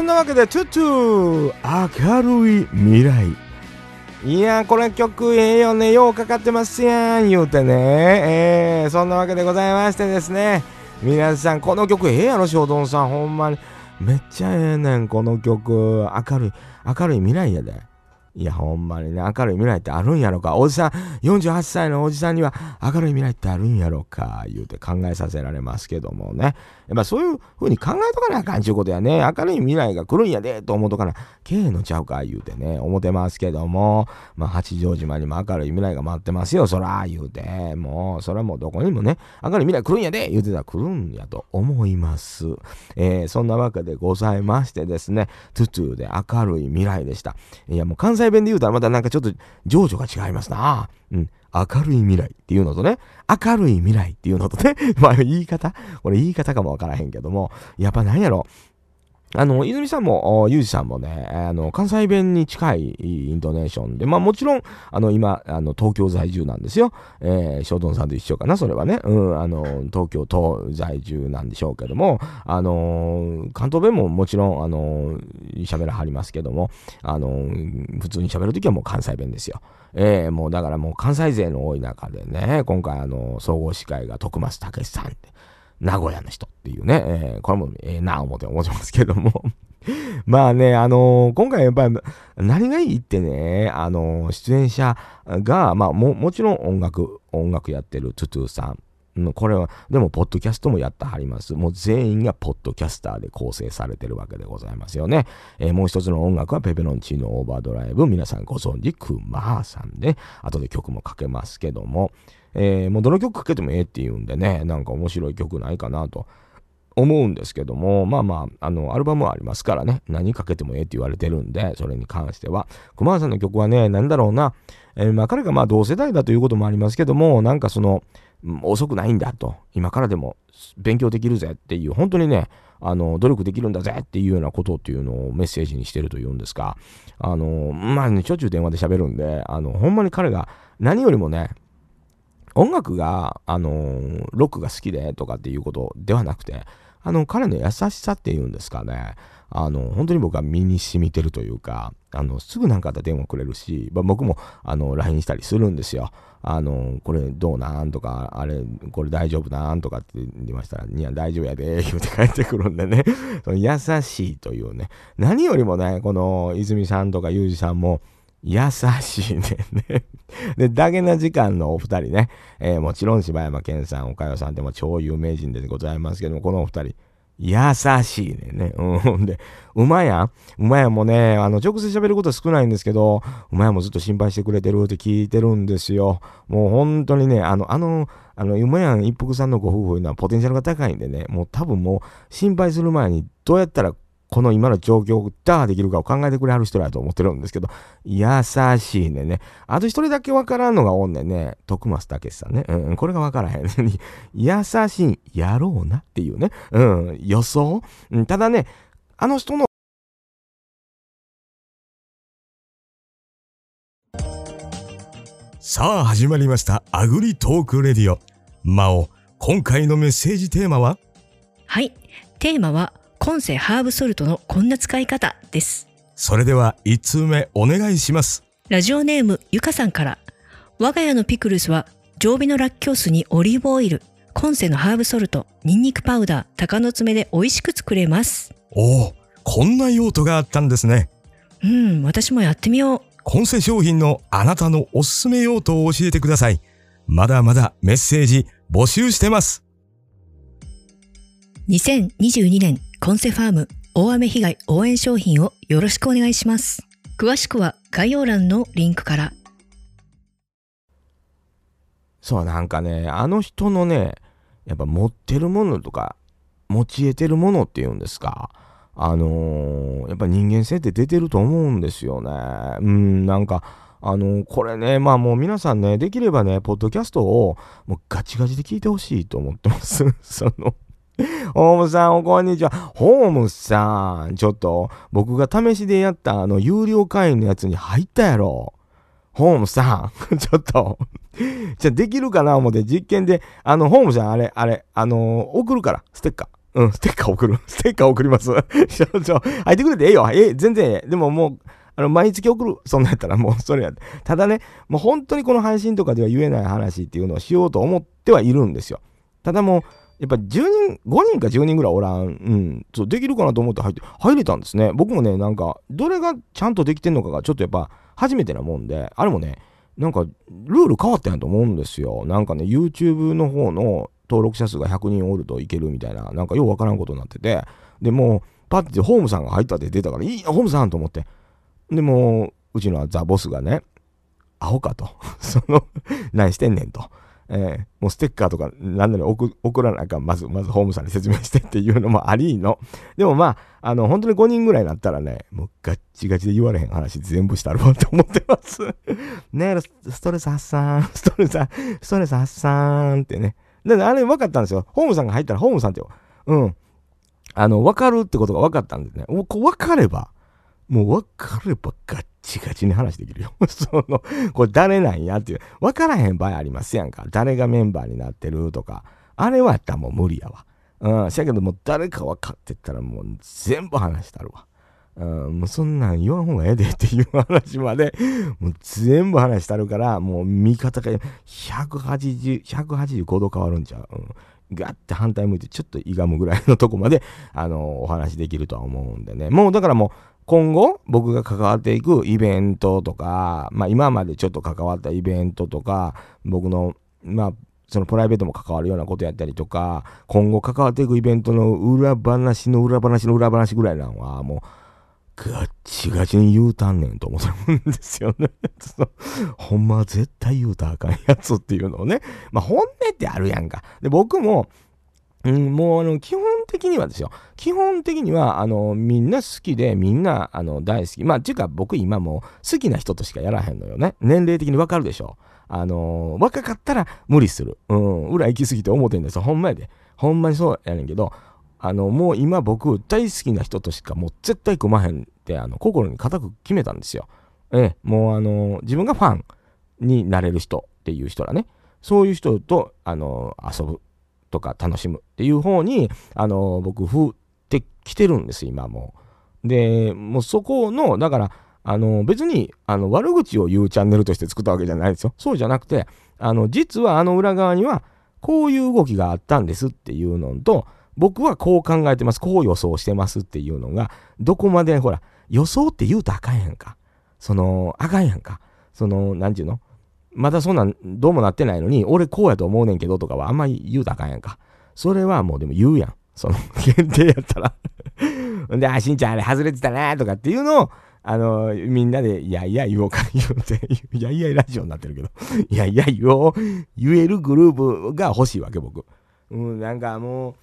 そんなわけで、トゥトゥ、明るい未来。いや、これ曲ええよね、ようかかってますやん、言うてね。えー、そんなわけでございましてですね。皆さん、この曲ええやろ、翔丼さん、ほんまに。めっちゃええねん、この曲。明るい、明るい未来やで。いや、ほんまにね、明るい未来ってあるんやろか。おじさん、48歳のおじさんには明るい未来ってあるんやろか、言うて考えさせられますけどもね。やっぱそういう風に考えとかなあかんちゅうことやね。明るい未来が来るんやで、と思うとかな。けえのちゃうか、言うてね、思ってますけども。まあ、八丈島にも明るい未来が待ってますよ、そら、言うて。もう、それはもうどこにもね、明るい未来来るんやで、言うてたら来るんやと思います。えー、そんなわけでございましてですね、トゥトゥで明るい未来でした。いや、もう関西弁で言うたらまたなんかちょっと情緒が違いますな。うん。明るい未来っていうのとね、明るい未来っていうのとね、(laughs) まあ言い方これ言い方かもわからへんけども、やっぱ何やろ。あの、泉さんも、ゆうじさんもね、あの、関西弁に近いイントネーションで、まあもちろん、あの、今、あの、東京在住なんですよ。えー、ショートンさんと一緒かな、それはね。うん、あの、東京都在住なんでしょうけども、あの、関東弁ももちろん、あの、喋らはりますけども、あの、普通に喋るときはもう関西弁ですよ。えー、もうだからもう関西勢の多い中でね、今回あの、総合司会が徳松武さんって、名古屋の人っていうね、えーこれもええな思って思ってますけども。(laughs) まあね、あのー今回やっぱり何がいいってね、あのー出演者が、まあも、もちろん音楽、音楽やってるトゥトゥさん。これは、でも、ポッドキャストもやってはります。もう全員がポッドキャスターで構成されてるわけでございますよね。えーもう一つの音楽はペペロンチーノオーバードライブ。皆さんご存知、クマーさんで、後で曲もかけますけども、えーもうどの曲かけてもええって言うんでね、なんか面白い曲ないかなと。思うんですけども、まあまあ、あの、アルバムはありますからね、何かけてもええって言われてるんで、それに関しては。熊谷さんの曲はね、なんだろうな、えーまあ彼がまあ同世代だということもありますけども、なんかその、遅くないんだと、今からでも勉強できるぜっていう、本当にね、あの、努力できるんだぜっていうようなことっていうのをメッセージにしてるというんですか、あの、まあね、しょっちゅう電話で喋るんで、あの、ほんまに彼が何よりもね、音楽が、あのロックが好きでとかっていうことではなくて、あの、彼の優しさっていうんですかね。あの、本当に僕は身に染みてるというか、あの、すぐなんかあったら電話くれるし、まあ、僕も、あの、LINE したりするんですよ。あの、これどうなんとか、あれ、これ大丈夫なんとかって言いましたら、いや、大丈夫やで、(laughs) 言うて帰ってくるんでね、その優しいというね、何よりもね、この泉さんとか裕二さんも、優しいね。(laughs) で、ダゲな時間のお二人ね、えー、もちろん柴山健さん、岡代さんでも超有名人でございますけども、このお二人、優しいねね。うん。で、馬やん馬やんもね、あの、直接喋ることは少ないんですけど、馬やんもずっと心配してくれてるって聞いてるんですよ。もう本当にね、あの、あの、あの、馬やん一服さんのご夫婦いうのはポテンシャルが高いんでね、もう多分もう心配する前にどうやったらこの今の状況を打破できるかを考えてくれはる人だと思ってるんですけど、優しいねね。あと一人だけわからんのがおんねんね。徳松武さんね。うん、これがわからへん。(laughs) 優しいやろうなっていうね。うん、予想。うん、ただね、あの人のさあ始まりましたアグリトークレディオ。魔王、今回のメッセージテーマは？はい。テーマは、今世ハーブソルトのこんな使い方です。それでは1通目お願いします。ラジオネームゆかさんから、我が家のピクルスは、常備のラッキョウ酢にオリーブオイル、今世のハーブソルト、ニンニクパウダー、鷹の爪で美味しく作れます。おお、こんな用途があったんですね。うん、私もやってみよう。今世商品のあなたのおすすめ用途を教えてください。まだまだメッセージ募集してます。2022年コンセファーム大雨被害応援商品をよろしくお願いします。詳しくは概要欄のリンクから。そう、なんかね、あの人のね、やっぱ持ってるものとか、持ち得てるものっていうんですか。あのーやっぱ人間性って出てると思うんですよね。うん、なんか、あのーこれね、まあもう皆さんね、できればね、ポッドキャストをもうガチガチで聞いてほしいと思ってます。(laughs) その、ホームさん、おこんにちは。ホームさん、ちょっと、僕が試しでやったあの、有料会員のやつに入ったやろ。ホームさん、(laughs) ちょっと、じゃあできるかな思って実験で、あの、ホームさん、あれ、あれ、あのー送るから、ステッカー。うん、ステッカー送る。(laughs) ステッカー送ります。(laughs) ちょ、ちょ、入ってくれてええよ。ええ、全然ええ。でももう、あの、毎月送る。そんなんやったらもう、それや。ただね、もう本当にこの配信とかでは言えない話っていうのをしようと思ってはいるんですよ。ただもう、やっぱ10人、5人か10人ぐらいおらん。うん。そう、できるかなと思って入って、入れたんですね。僕もね、なんか、どれがちゃんとできてんのかが、ちょっとやっぱ、初めてなもんで、あれもね、なんか、ルール変わったんやと思うんですよ。なんかね、YouTube の方の登録者数が100人おるといけるみたいな、なんかようわからんことになってて、でもう、パッてホームさんが入ったって出たから、いいな、ホームさんと思って。でもう、うちのザ・ボスがね、アホかと。(laughs) その、何してんねんと。えーもうステッカーとか何なら送らなあかん。まず、まずホームさんに説明してっていうのもありの。(laughs) でもまあ、あの、本当に5人ぐらいになったらね、もうガッチガチで言われへん話全部したるわって思ってます。(laughs) ねえ、ストレス発散、(laughs) ストレス、ストレス発散ってね。で、あれ分かったんですよ。ホームさんが入ったら、ホームさんって。うん。あの、分かるってことが分かったんですね。もうこう分かれば、もう分かればガッチガチに話できるよ。(laughs) その、これ誰なんやっていう。分からへん場合ありますやんか。誰がメンバーになってるとか。あれはやったらもう無理やわ。うん。しやけどもう誰か分かってったらもう全部話したるわ。うん、もうそんなん言わん方がええでっていう話まで、もう全部話したるから、もう見方が180、185度変わるんちゃう。うん。ガッて反対向いてちょっといがむぐらいのとこまで、あの、お話できるとは思うんでね。もうだからもう、今後僕が関わっていくイベントとか、まあ今までちょっと関わったイベントとか、僕の、まあ、そのプライベートも関わるようなことやったりとか、今後関わっていくイベントの裏話の裏話の裏話ぐらいなのは、もう、ガッチガチに言うたんねんと思ってるんですよね。(laughs) そうほんま絶対言うたらあかんやつっていうのをね。まあ本音ってあるやんか。で、僕も、うん、もうあの、基本的にはですよ。基本的には、あの、みんな好きで、みんな、あの、大好き。まあ、っていうか僕今も好きな人としかやらへんのよね。年齢的にわかるでしょ。あの、若かったら無理する。うん、裏行き過ぎて思ってんですよ。ほんまやで。ほんまにそうやねんけど、あの、もう今僕大好きな人としかもう絶対組まへんって、あの、心に固く決めたんですよ。ええ、もうあの、自分がファンになれる人っていう人らね。そういう人と、あの、遊ぶ。とか楽しむっていう方に、あの、僕、振ってきてるんです、今もう。で、もうそこの、だから、あの、別に、あの、悪口を言うチャンネルとして作ったわけじゃないですよ。そうじゃなくて、あの、実はあの裏側には、こういう動きがあったんですっていうのと、僕はこう考えてます、こう予想してますっていうのが、どこまで、ほら、予想って言うとあかんやんか。その、あかんやんか。その、なんちゅうの？まだそんなん、どうもなってないのに、俺こうやと思うねんけどとかはあんまり言うとあかんやんか。それはもうでも言うやん。その、(laughs) 限定やったら (laughs) で、あ、しんちゃんあれ外れてたなとかっていうのを、あの、みんなで、いやいや言おうか言うて、いやいやラジオになってるけど、(laughs) いやいや言おう、言えるグループが欲しいわけ、僕。うん、なんかもう、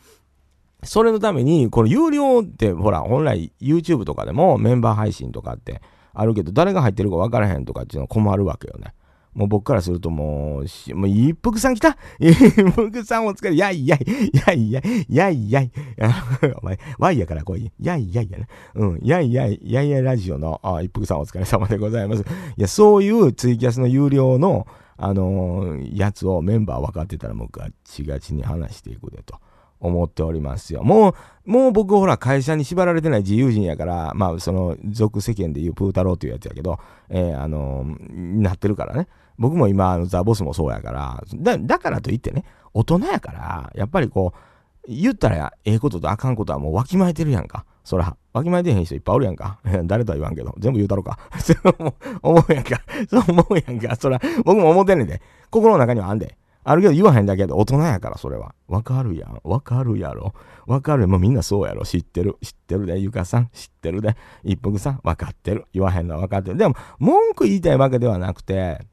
それのために、この有料って、ほら、本来 YouTube とかでもメンバー配信とかってあるけど、誰が入ってるか分からへんとかっていうのは困るわけよね。もう僕からするともう、もう一服さん来た？一服さんお疲れ。やいやい、やいやい、やいやい。(laughs) お前、ワイやから来い。やいやいやね。うん。やいやい、やいやラジオの、あ、一服さんお疲れ様でございます。いや、そういうツイキャスの有料の、あのー、やつをメンバー分かってたらもうガチガチに話していくでと。思っておりますよ。もう、もう僕ほら会社に縛られてない自由人やから、まあその俗世間で言うプー太郎というやつやけど、えー、あのー、なってるからね。僕も今、あのザ・ボスもそうやから、だ、だからといってね、大人やから、やっぱりこう、言ったらええこととあかんことはもうわきまえてるやんか。そら、わきまえてへん人いっぱいおるやんか。(laughs) 誰とは言わんけど、全部言うたろか。(laughs) そう思うやんか。(laughs) そう思うやんか。そら、僕も思ってんねんで。心の中にはあんで。あるけど言わへんだけど、大人やから、それは。わかるやん。わかるやろ。わかる。もうみんなそうやろ。知ってる。知ってるで。ゆかさん。知ってるで。一服さん。わかってる。言わへんのはわかってる。でも、文句言いたいわけではなくて、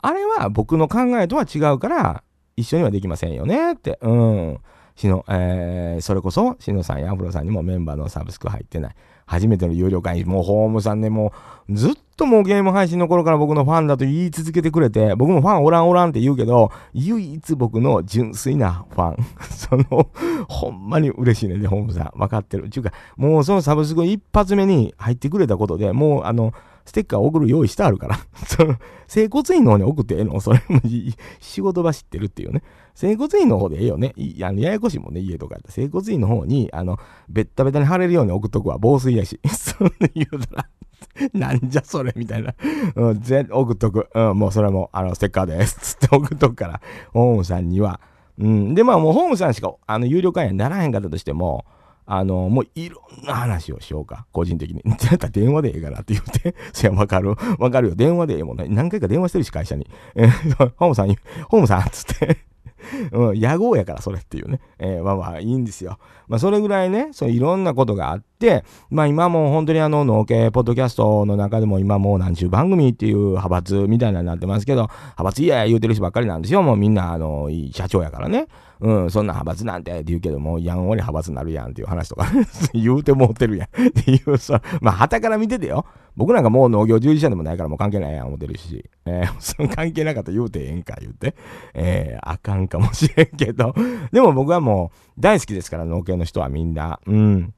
あれは僕の考えとは違うから、一緒にはできませんよねって。うん。しの、えー、それこそ、しのさんやアフロさんにもメンバーのサブスク入ってない。初めての有料会員、もうホームさんね、もうずっともうゲーム配信の頃から僕のファンだと言い続けてくれて、僕もファンおらんおらんって言うけど、唯一僕の純粋なファン。その、ほんまに嬉しいねで、ホームさん。分かってる。ちゅうか、もうそのサブスク一発目に入ってくれたことで、もうあの、ステッカー送る用意してあるから。(laughs) その、整骨院の方に送ってええの？(laughs) それも仕事場知ってるっていうね。整骨院の方でええよね。いあのややこしいもんね、家とかやったら。整骨院の方に、あの、ベッタベタに貼れるように送っとくわ。防水やし。(laughs) そんな言うたらなんじゃそれみたいな。うん、ぜ送っとく。うん、もうそれも、あの、ステッカーです。つって送っとくから、ホームさんには。うん。で、まあもうホームさんしか、あの、有料会員にならへんかったとしても、あの、もういろんな話をしようか。個人的に。(laughs) だったら電話でええかなって言って。(laughs) そや、わかる？わかるよ。電話でええもんね。何回か電話してるし、会社に。(laughs) えー、ホームさん、ホームさんっつってうん、野号やからそれっていうね。えー、まあまあいいんですよ。まあそれぐらいね、そういろんなことがあって、まあ今も本当にあの農系ポッドキャストの中でも今もう何十番組っていう派閥みたいなになってますけど、派閥いや言うてる人ばっかりなんですよ。もうみんなあの、いい社長やからね。うん、そんな派閥なんてって言うけども、やんわり派閥になるやんっていう話とか (laughs) 言うてもうてるやんっていう、さ、まあ、旗から見ててよ。僕なんかもう農業従事者でもないからもう関係ないやん思ってるし、えー、(laughs) その関係なかった言うてええんか言うて、えー、あかんかもしれんけど、でも僕はもう大好きですから、農系の人はみんな、うん、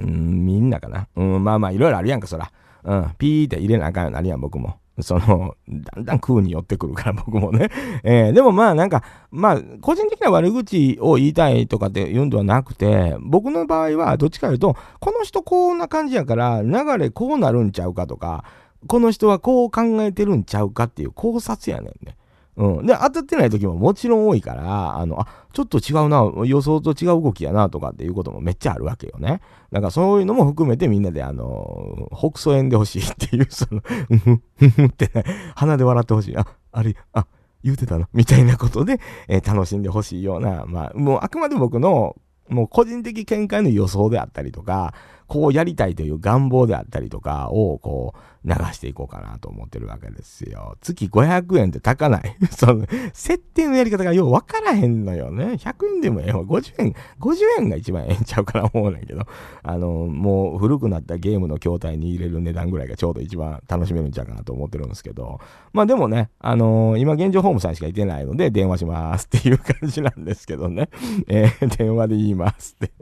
うん、みんなかな。うん、まあまあいろいろあるやんか、そら。うん、ピーって入れなあかんようになるやん、僕も。その、だんだん空に寄ってくるから (laughs) 僕もね。えー、でもまあなんか、まあ個人的な悪口を言いたいとかって言うんではなくて、僕の場合はどっちか言うと、この人こんな感じやから流れこうなるんちゃうかとか、この人はこう考えてるんちゃうかっていう考察やねんね。うん。で、当たってない時ももちろん多いから、あの、あ、ちょっと違うな、予想と違う動きやなとかっていうこともめっちゃあるわけよね。だからそういうのも含めてみんなで、あの、北総園でほしいっていう、その、うんふん、ふんふんってね、鼻で笑ってほしい。あ、あれ、あ、言うてたのみたいなことで、えー、楽しんでほしいような、まあ、もうあくまで僕の、もう個人的見解の予想であったりとか、こうやりたいという願望であったりとかを、こう、流していこうかなと思ってるわけですよ。月500円って高ない。(laughs) その、設定のやり方がよう分からへんのよね。100円でもええわ。50円、50円が一番ええんちゃうかな思うねんけど。あの、もう古くなったゲームの筐体に入れる値段ぐらいがちょうど一番楽しめるんちゃうかなと思ってるんですけど。まあでもね、あのー、今現状ホームさんしかいてないので電話しますっていう感じなんですけどね。えー、電話で言いますって。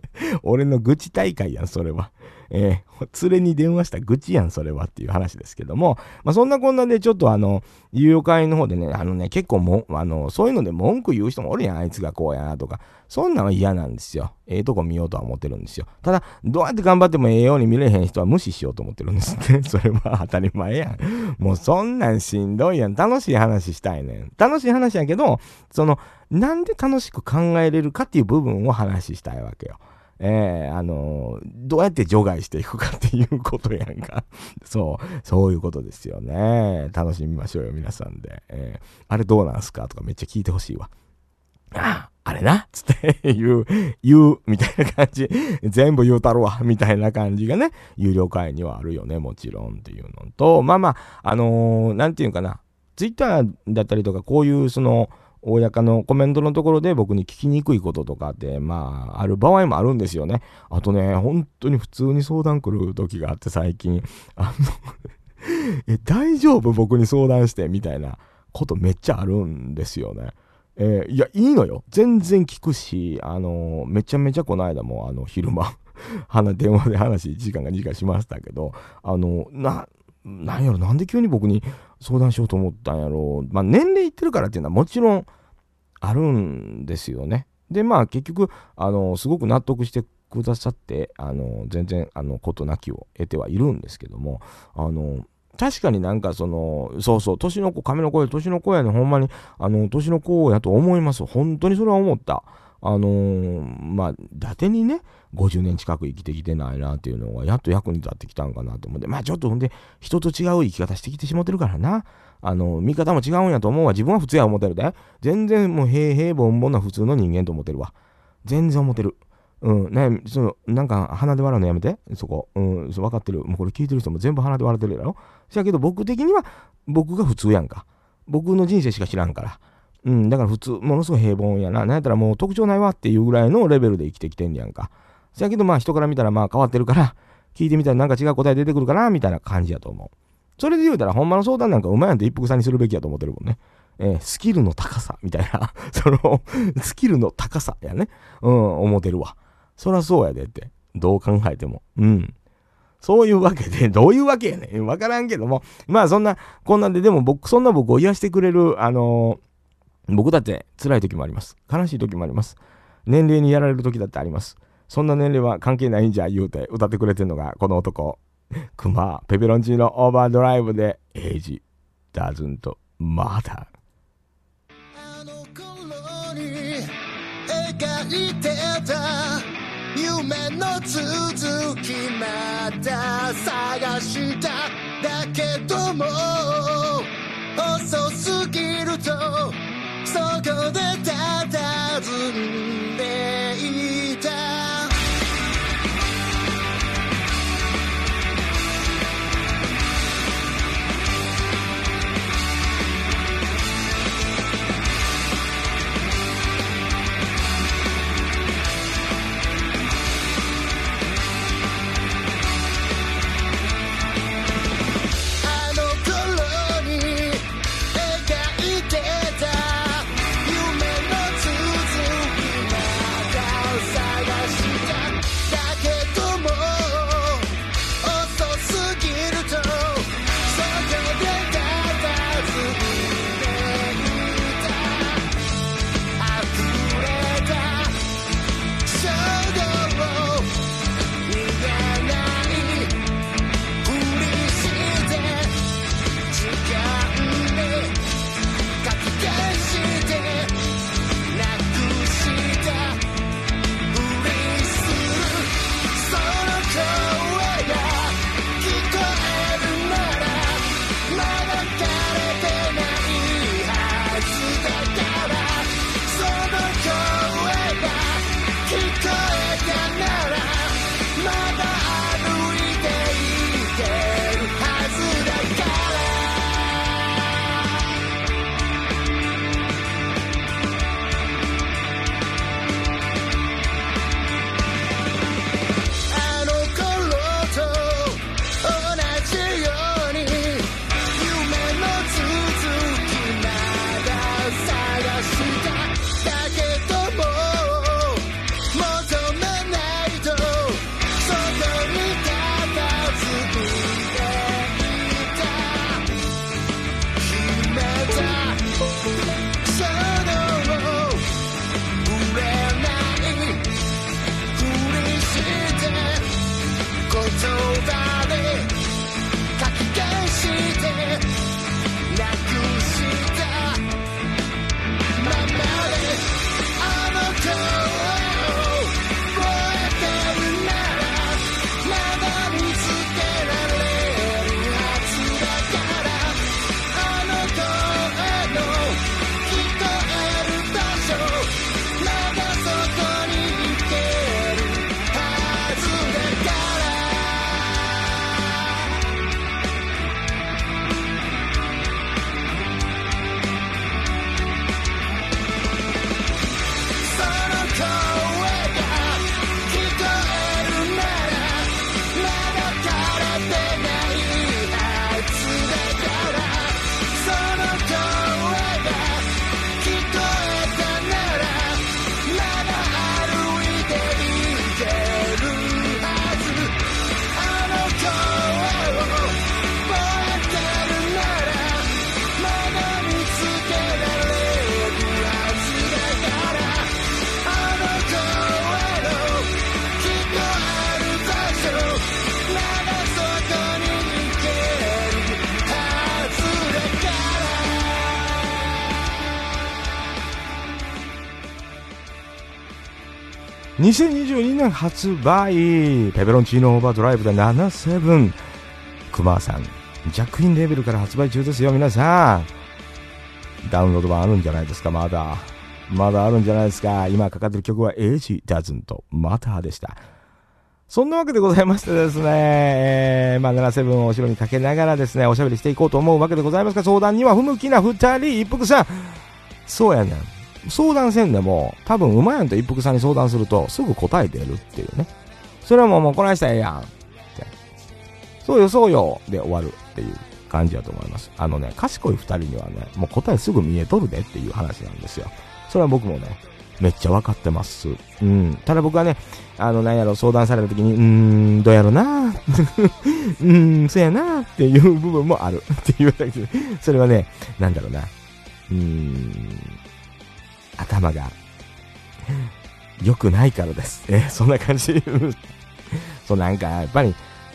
俺の愚痴大会やん、それは。えー、連れに電話した愚痴やん、それはっていう話ですけども、まあ、そんなこんなでちょっとあの、有料会の方でね、あのね、結構も、あの、そういうので文句言う人もおるやん、あいつがこうやなとか、そんなんは嫌なんですよ。ええとこ見ようとは思ってるんですよ。ただ、どうやって頑張ってもええように見れへん人は無視しようと思ってるんですね。(laughs) それは当たり前やん。もうそんなんしんどいやん。楽しい話したいねん。楽しい話やけど、その、なんで楽しく考えれるかっていう部分を話したいわけよ。えー、あのー、どうやって除外していくかっていうことやんか。(laughs) そう、そういうことですよね。楽しみましょうよ、皆さんで。えー、あれどうなんすかとかめっちゃ聞いてほしいわ。ああ、あれな？つって (laughs) 言う、言う、みたいな感じ。全部言うたるわ、みたいな感じがね、有料会にはあるよね、もちろんっていうのと、まあまあ、あのー、なんていうかな、ツイッターだったりとか、こういうその、大家のコメントのところで僕に聞きにくいこととかって、まあ、ある場合もあるんですよね。あとね、本当に普通に相談来る時があって最近、あのえ、大丈夫僕に相談して、みたいなことめっちゃあるんですよね。えー、いや、いいのよ。全然聞くし、あの、めちゃめちゃこの間も、あの、昼間電話で話時間か2時間しましたけど、あの、な、なんやろ、なんで急に僕に相談しようと思ったんやろう。まあ、年齢いってるからっていうのはもちろんあるんですよね。で、まあ、結局、あの、すごく納得してくださって、あの、全然、あの、ことなきを得てはいるんですけども、あの、確かになんかその、そうそう、年の子、亀の子や年の子やね、ほんまに、あの、年の子やと思います。本当にそれは思った。あのー、まあ、伊達にね、50年近く生きてきてないなっていうのが、やっと役に立ってきたんかなと思って、まあちょっとほんで、人と違う生き方してきてしもてるからな。あの、見方も違うんやと思うわ。自分は普通や思ってるで。全然もう平平凡凡な普通の人間と思ってるわ。全然思ってる。うん、ね、その、なんか鼻で笑うのやめて、そこ。うん、そ分かってる。もうこれ聞いてる人も全部鼻で笑ってるやろ。しやけど僕的には、僕が普通やんか。僕の人生しか知らんから。うん、だから普通、ものすごい平凡やな。なんやったらもう特徴ないわっていうぐらいのレベルで生きてきてんねやんか。せやけどまあ人から見たらまあ変わってるから、聞いてみたらなんか違う答え出てくるかな、みたいな感じやと思う。それで言うたらほんまの相談なんかうまいやんと一服さんにするべきやと思ってるもんね。えー、スキルの高さみたいな (laughs) その、スキルの高さやね。うん、思ってるわ。そらそうやでって。どう考えても。うん。そういうわけで、(laughs) どういうわけやねん。わからんけども。まあそんな、こんなんで、でも僕、そんな僕を癒してくれる、あのー僕だって辛い時もあります。悲しい時もあります。年齢にやられる時だってあります。そんな年齢は関係ないんじゃ言うて歌ってくれてるのがこの男。クマ、ペペロンチーノオーバードライブでエイジ、ダズンとまだ。あの頃に描いてた夢の続きまた探しただけども遅すぎるとそこで佇んでいた。年発売ペペロンチーノオーバードライブで77熊さんジャックインレベルから発売中ですよ皆さん。ダウンロード版あるんじゃないですかまだ。まだあるんじゃないですか。今かかってる曲は Age Doesn't Matter でした。そんなわけでございましてですね、えー、まあ、77を後ろにかけながらですね、おしゃべりしていこうと思うわけでございますが、相談には不向きな二人、一服さん。そうやねん。相談せんでも、多分、うまやんと一服さんに相談すると、すぐ答えてるっていうね。それはもう、もうこないしたらええやん。って。そうよ、そうよ。で終わるっていう感じだと思います。あのね、賢い二人にはね、もう答えすぐ見えとるでっていう話なんですよ。それは僕もね、めっちゃ分かってます。うん。ただ僕はね、あの、なんやろ、相談された時に、うーん、どうやろな (laughs) うーん、そやなっていう部分もあるっていうだけで、それはね、なんだろうな。うーん、頭が、良くないからです。え、そんな感じ？(laughs) そう、なんか、やっぱり、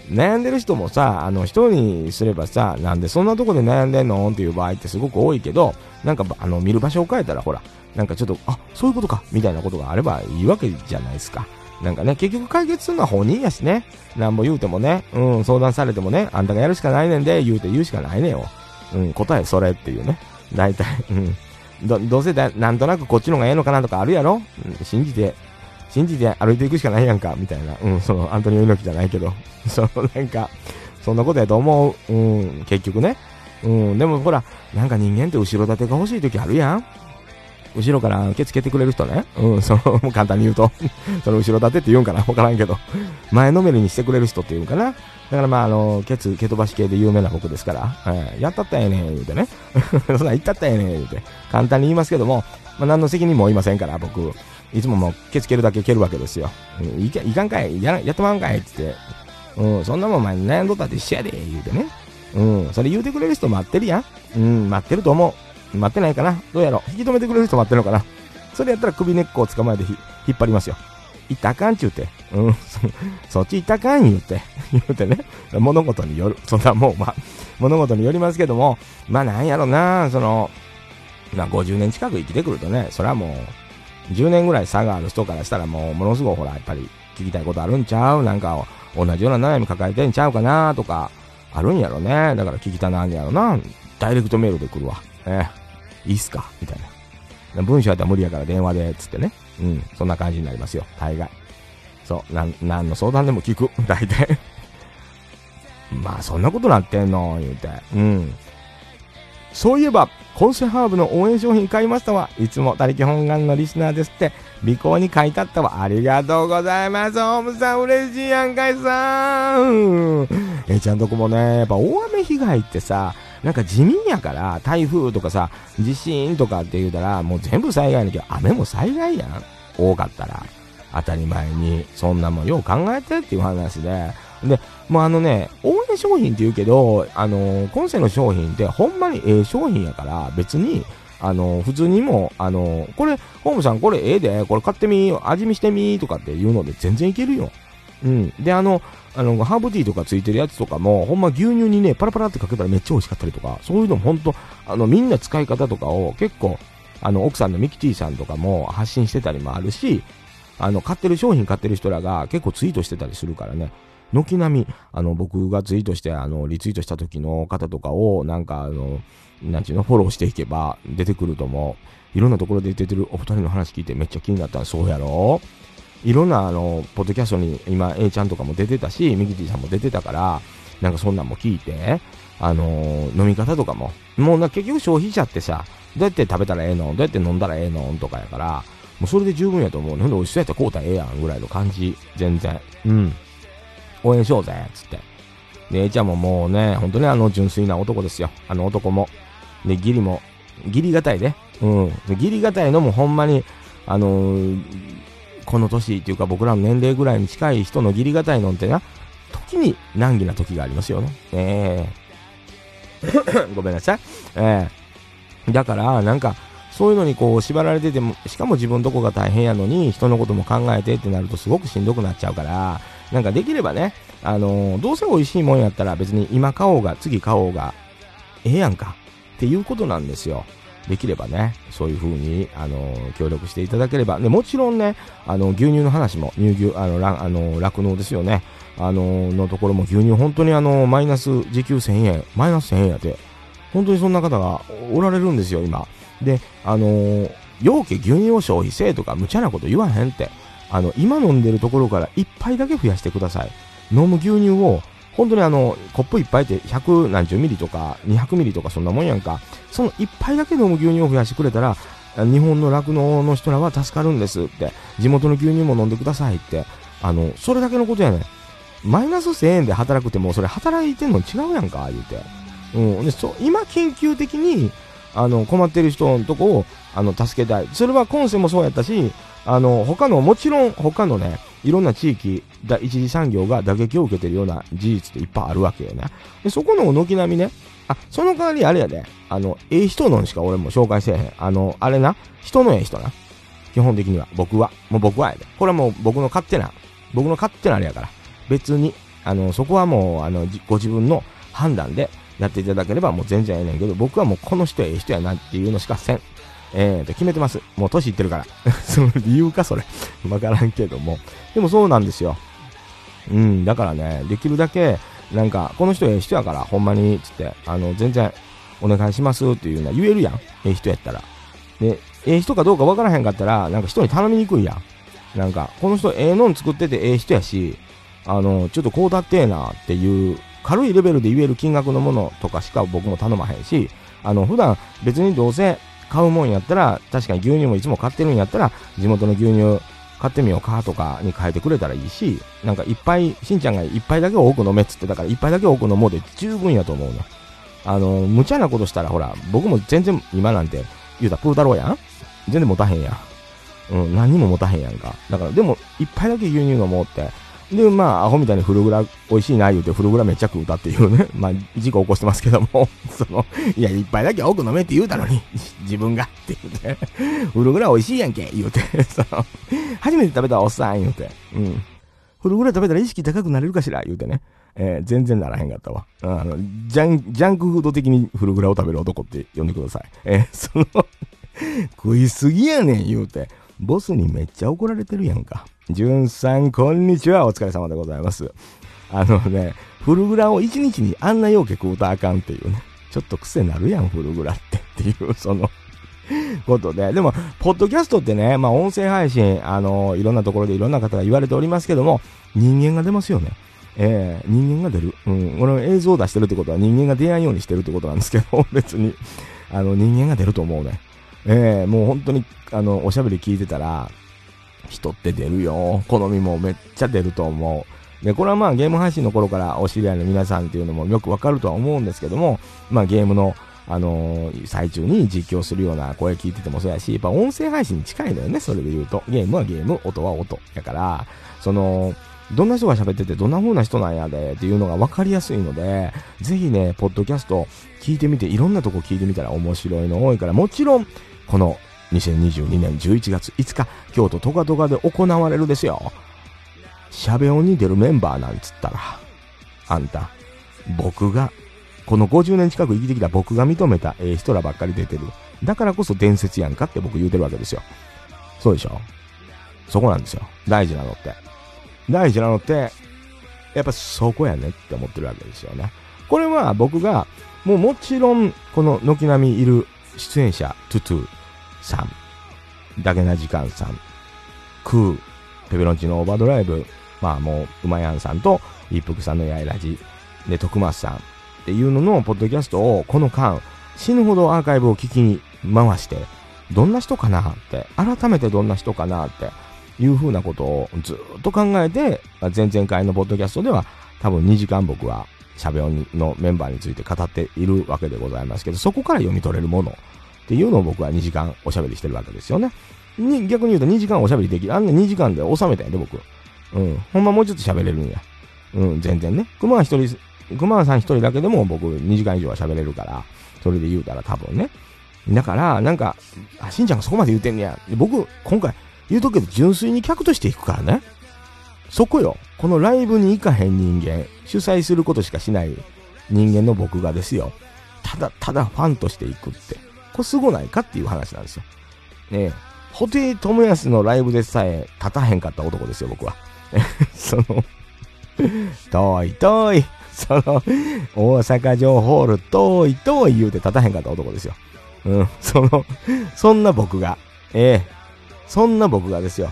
悩んでる人もさ、あの、人にすればさ、なんでそんなとこで悩んでんの？っていう場合ってすごく多いけど、なんか、あの、見る場所を変えたら、ほら、なんかちょっと、あ、そういうことか、みたいなことがあればいいわけじゃないですか。なんかね、結局解決するのは本人やしね。なんぼ言うてもね、うん、相談されてもね、あんたがやるしかないねんで、言うて言うしかないねよ。うん、答えそれっていうね。大体、うん。ど、どうせだ、なんとなくこっちの方がええのかなとかあるやろ、うん、信じて、信じて歩いていくしかないやんか、みたいな。うん、その、アントニオ猪木じゃないけど。(laughs) その、なんか、そんなことやと思う。うん、結局ね。うん、でもほら、なんか人間って後ろ盾が欲しい時あるやん。後ろから受け付けてくれる人ね。うん、(laughs) その、もう簡単に言うと (laughs) その後ろ盾って言うんかな？わからんけど前のめりにしてくれる人って言うんかな？だからまあ、あの、ケツ、蹴飛ばし系で有名な僕ですから、えー、やったったやねん、言うてね。(laughs) そんな言ったったやねん、言うて。簡単に言いますけども、まあ、何の責任も負いませんから、僕。いつももう、ケツ蹴るだけ蹴るわけですよ。うん、いかいかんかいや、やってまうんかいってって。うん、そんなもんお前悩んどったって一緒やで、言うてね。うん、それ言うてくれる人待ってるやん。うん、待ってると思う。待ってないかなどうやろう引き止めてくれる人待ってるのかなそれやったら首根っこを捕まえて引っ張りますよ。行ったかんちゅうて。うん、(laughs) そっち行ったかん言うて。(laughs) 言うてね。物事による。そんなもう、まあ、物事によりますけども、まあなんやろな、その、まあ50年近く生きてくるとね、それはもう、10年ぐらい差がある人からしたらもう、ものすごいほら、やっぱり聞きたいことあるんちゃうなんか、同じような悩み抱えてんちゃうかなとか、あるんやろね。だから聞きたなんやろな。ダイレクトメールで来るわ。えいいっすか？みたいな。文章やったら無理やから電話で、つってね。うん、そんな感じになりますよ。大概。そう、なん、なんの相談でも聞く。(laughs) 大体まあ、そんなことなってんの、言うて。うん。そういえば、コンセハーブの応援商品買いましたわ。いつも他力本願のリスナーですって。尾行に書いてあったわ。ありがとうございます。ホームさん嬉しいやんかいさん。えちゃんとこもね、やっぱ大雨被害ってさ、なんか地味やから、台風とかさ、地震とかって言うたら、もう全部災害だけど、雨も災害やん。多かったら。当たり前に。そんなもんよう考えてっていう話で。で、もうあのね、応援商品って言うけど、あのー、今世の商品ってほんまにええ商品やから、別に、あのー、普通にも、あのー、これ、ホームさんこれええで、これ買ってみ、味見してみ、とかって言うので全然いけるよ。うん。で、あの、あの、ハーブティーとかついてるやつとかも、ほんま牛乳にね、パラパラってかけたらめっちゃ美味しかったりとか、そういうのもほんと、あの、みんな使い方とかを結構、あの、奥さんのミキティさんとかも発信してたりもあるし、あの、買ってる商品買ってる人らが結構ツイートしてたりするからね、軒並み、あの、僕がツイートして、あの、リツイートした時の方とかを、なんか、あの、なんちゅうの、フォローしていけば出てくると思う。いろんなところで出てるお二人の話聞いてめっちゃ気になったらそうやろ？いろんなあの、ポッドキャストに今 A ちゃんとかも出てたし、ミキティさんも出てたから、なんかそんなんも聞いて、あのー、飲み方とかも、もうな結局消費者ってさ、どうやって食べたらええの？どうやって飲んだらええの？とかやから、もうそれで十分やと思う。なんで美味しそうやったら買うたらええやんぐらいの感じ。全然。うん。応援しようぜ、つって。で、A ちゃんももうね、本当にあの純粋な男ですよ。あの男も。で、ギリも、ギリがたいね。うん。ギリがたいのもほんまに、あのー、この年っていうか僕らの年齢ぐらいに近い人の義理がたいのってな、時に難儀な時がありますよね。ええー、(coughs) ごめんなさい。ええー、だから、なんか、そういうのにこう縛られてても、しかも自分とこが大変やのに、人のことも考えてってなるとすごくしんどくなっちゃうから、なんかできればね、あのー、どうせ美味しいもんやったら別に今買おうが、次買おうが、ええやんか。っていうことなんですよ。できればね、そういう風に、あの、協力していただければ、ね、もちろんね、あの、牛乳の話も、乳牛、あの、らあの、酪農ですよね。あの、のところも牛乳、本当にあの、マイナス時給1000円、マイナス1000円やで、本当にそんな方がおられるんですよ、今。で、あの、容器牛乳を消費せえとか、無茶なこと言わへんって。あの、今飲んでるところから一杯だけ増やしてください。飲む牛乳を、本当にあの、コップ一杯って100何十ミリとか200ミリとかそんなもんやんか。その一杯だけ飲む牛乳を増やしてくれたら、日本の酪農の人らは助かるんですって、地元の牛乳も飲んでくださいって、あの、それだけのことやねん。マイナス1000円で働くってもうそれ働いてんの違うやんか、言うて。うん。で、そう今緊急的に、あの、困ってる人のとこを、あの、助けたい。それは今世もそうやったし、あの、他の、もちろん他のね、いろんな地域、だ一次産業が打撃を受けてるような事実っていっぱいあるわけよね。で、そこの軒並みね、あ、その代わりあれやで、あの、ええ人のんしか俺も紹介せえへん。あの、あれな、人のええ人な。基本的には、僕は。もう僕はやで。これはもう僕の勝手な、僕の勝手なあれやから。別に、あの、そこはもう、あの、ご自分の判断でやっていただければもう全然ええねんけど、僕はもうこの人ええ人やなっていうのしかせん。えーと、決めてます。もう年いってるから。(laughs) その理由か、それ。わからんけども。でもそうなんですよ。うん、だからね、できるだけ、なんか、この人ええ人やから、ほんまに、つって、あの、全然、お願いしますっていうのは言えるやん。ええ人やったら。で、ええ人かどうかわからへんかったら、なんか人に頼みにくいやん。なんか、この人ええのん作っててええ人やし、あの、ちょっとこうだってえなっていう、軽いレベルで言える金額のものとかしか僕も頼まへんし、あの、普段別にどうせ買うもんやったら、確かに牛乳もいつも買ってるんやったら、地元の牛乳買ってみようかとかに変えてくれたらいいし、なんかいっぱい、しんちゃんがいっぱいだけ多く飲めっつってたからいっぱいだけ多く飲もうで十分やと思うの。あの、無茶なことしたらほら、僕も全然今なんて言うたプー太郎やん全然持たへんやん。うん、何にも持たへんやんか。だから、でも、いっぱいだけ牛乳飲もうって。で、まあ、アホみたいにフルグラ美味しいな言うて、フルグラめっちゃ食うたっていうね。(laughs) まあ、事故起こしてますけども、(laughs) その、いや、いっぱいだけ多く飲めって言うたのに、自分がって言うて、(laughs) フルグラ美味しいやんけ、言うて、その、初めて食べたおっさん言うて、うん。フルグラ食べたら意識高くなれるかしら言うてね。えー、全然ならへんかったわ。あの、ジャン、ジャンクフード的にフルグラを食べる男って呼んでください。えー、その食いすぎやねん言うて、ボスにめっちゃ怒られてるやんか。じゅんさん、こんにちは。お疲れ様でございます。あのね、フルグラを一日にあんな容器食うとあかんっていうね。ちょっと癖なるやん、フルグラってっていう、そのことで。でも、ポッドキャストってね、まあ音声配信、あの、いろんなところでいろんな方が言われておりますけども、人間が出ますよね。えー、人間が出る。うん。この映像を出してるってことは人間が出ないようにしてるってことなんですけど、(laughs) 別に、あの、人間が出ると思うね。えー、もう本当に、あの、おしゃべり聞いてたら、人って出るよ。好みもめっちゃ出ると思う。で、これはまあゲーム配信の頃からお知り合いの皆さんっていうのもよくわかるとは思うんですけども、まあゲームの、あのー、最中に実況するような声聞いててもそうやし、やっぱ音声配信に近いのよね、それで言うと。ゲームはゲーム、音は音。やから、その、どんな人が喋っててどんな風な人なんやでっていうのが分かりやすいので、ぜひね、ポッドキャスト聞いてみて、いろんなとこ聞いてみたら面白いの多いから、もちろん、この2022年11月5日、京都トカトカで行われるですよ。しゃべ音に出るメンバーなんつったら、あんた、僕が、この50年近く生きてきた僕が認めたええ人らばっかり出てる。だからこそ伝説やんかって僕言うてるわけですよ。そうでしょ？そこなんですよ。大事なのって。大事なのって、やっぱそこやねって思ってるわけですよね。これは僕が、もうもちろん、この軒並みいる出演者、トゥトゥ、さん、だけな時間さん、クー、ペペロンチのオーバードライブ、まあもう、うまやんさんと、一服さんのやいラジ、で、徳松さん。っていうののポッドキャストを、この間、死ぬほどアーカイブを聞きに回して、どんな人かな？って、改めてどんな人かな？って。いうふうなことをずっと考えて、前々回のポッドキャストでは、多分2時間僕は、しゃべ音のメンバーについて語っているわけでございますけど、そこから読み取れるもの。っていうのを僕は2時間おしゃべりしてるわけですよね。に、逆に言うと2時間おしゃべりできる。あんな2時間で収めたんやで、僕。うん。ほんまもうちょっと喋れるんや。うん、全然ね。熊は一人、熊さん一人だけでも僕2時間以上は喋れるから、それで言うたら多分ね。だから、なんか、あ、しんちゃんがそこまで言うてんねや。僕、今回、言うとくけど、純粋に客としていくからね。そこよ。このライブに行かへん人間、主催することしかしない人間の僕がですよ。ただ、ただファンとしていくって。こすごないかっていう話なんですよ。ねえ。布袋寅泰のライブでさえ立たへんかった男ですよ、僕は。(laughs) その、遠い遠い、その、大阪城ホール遠い遠い言うて立たへんかった男ですよ。うん、その、そんな僕が、ええそんな僕がですよ、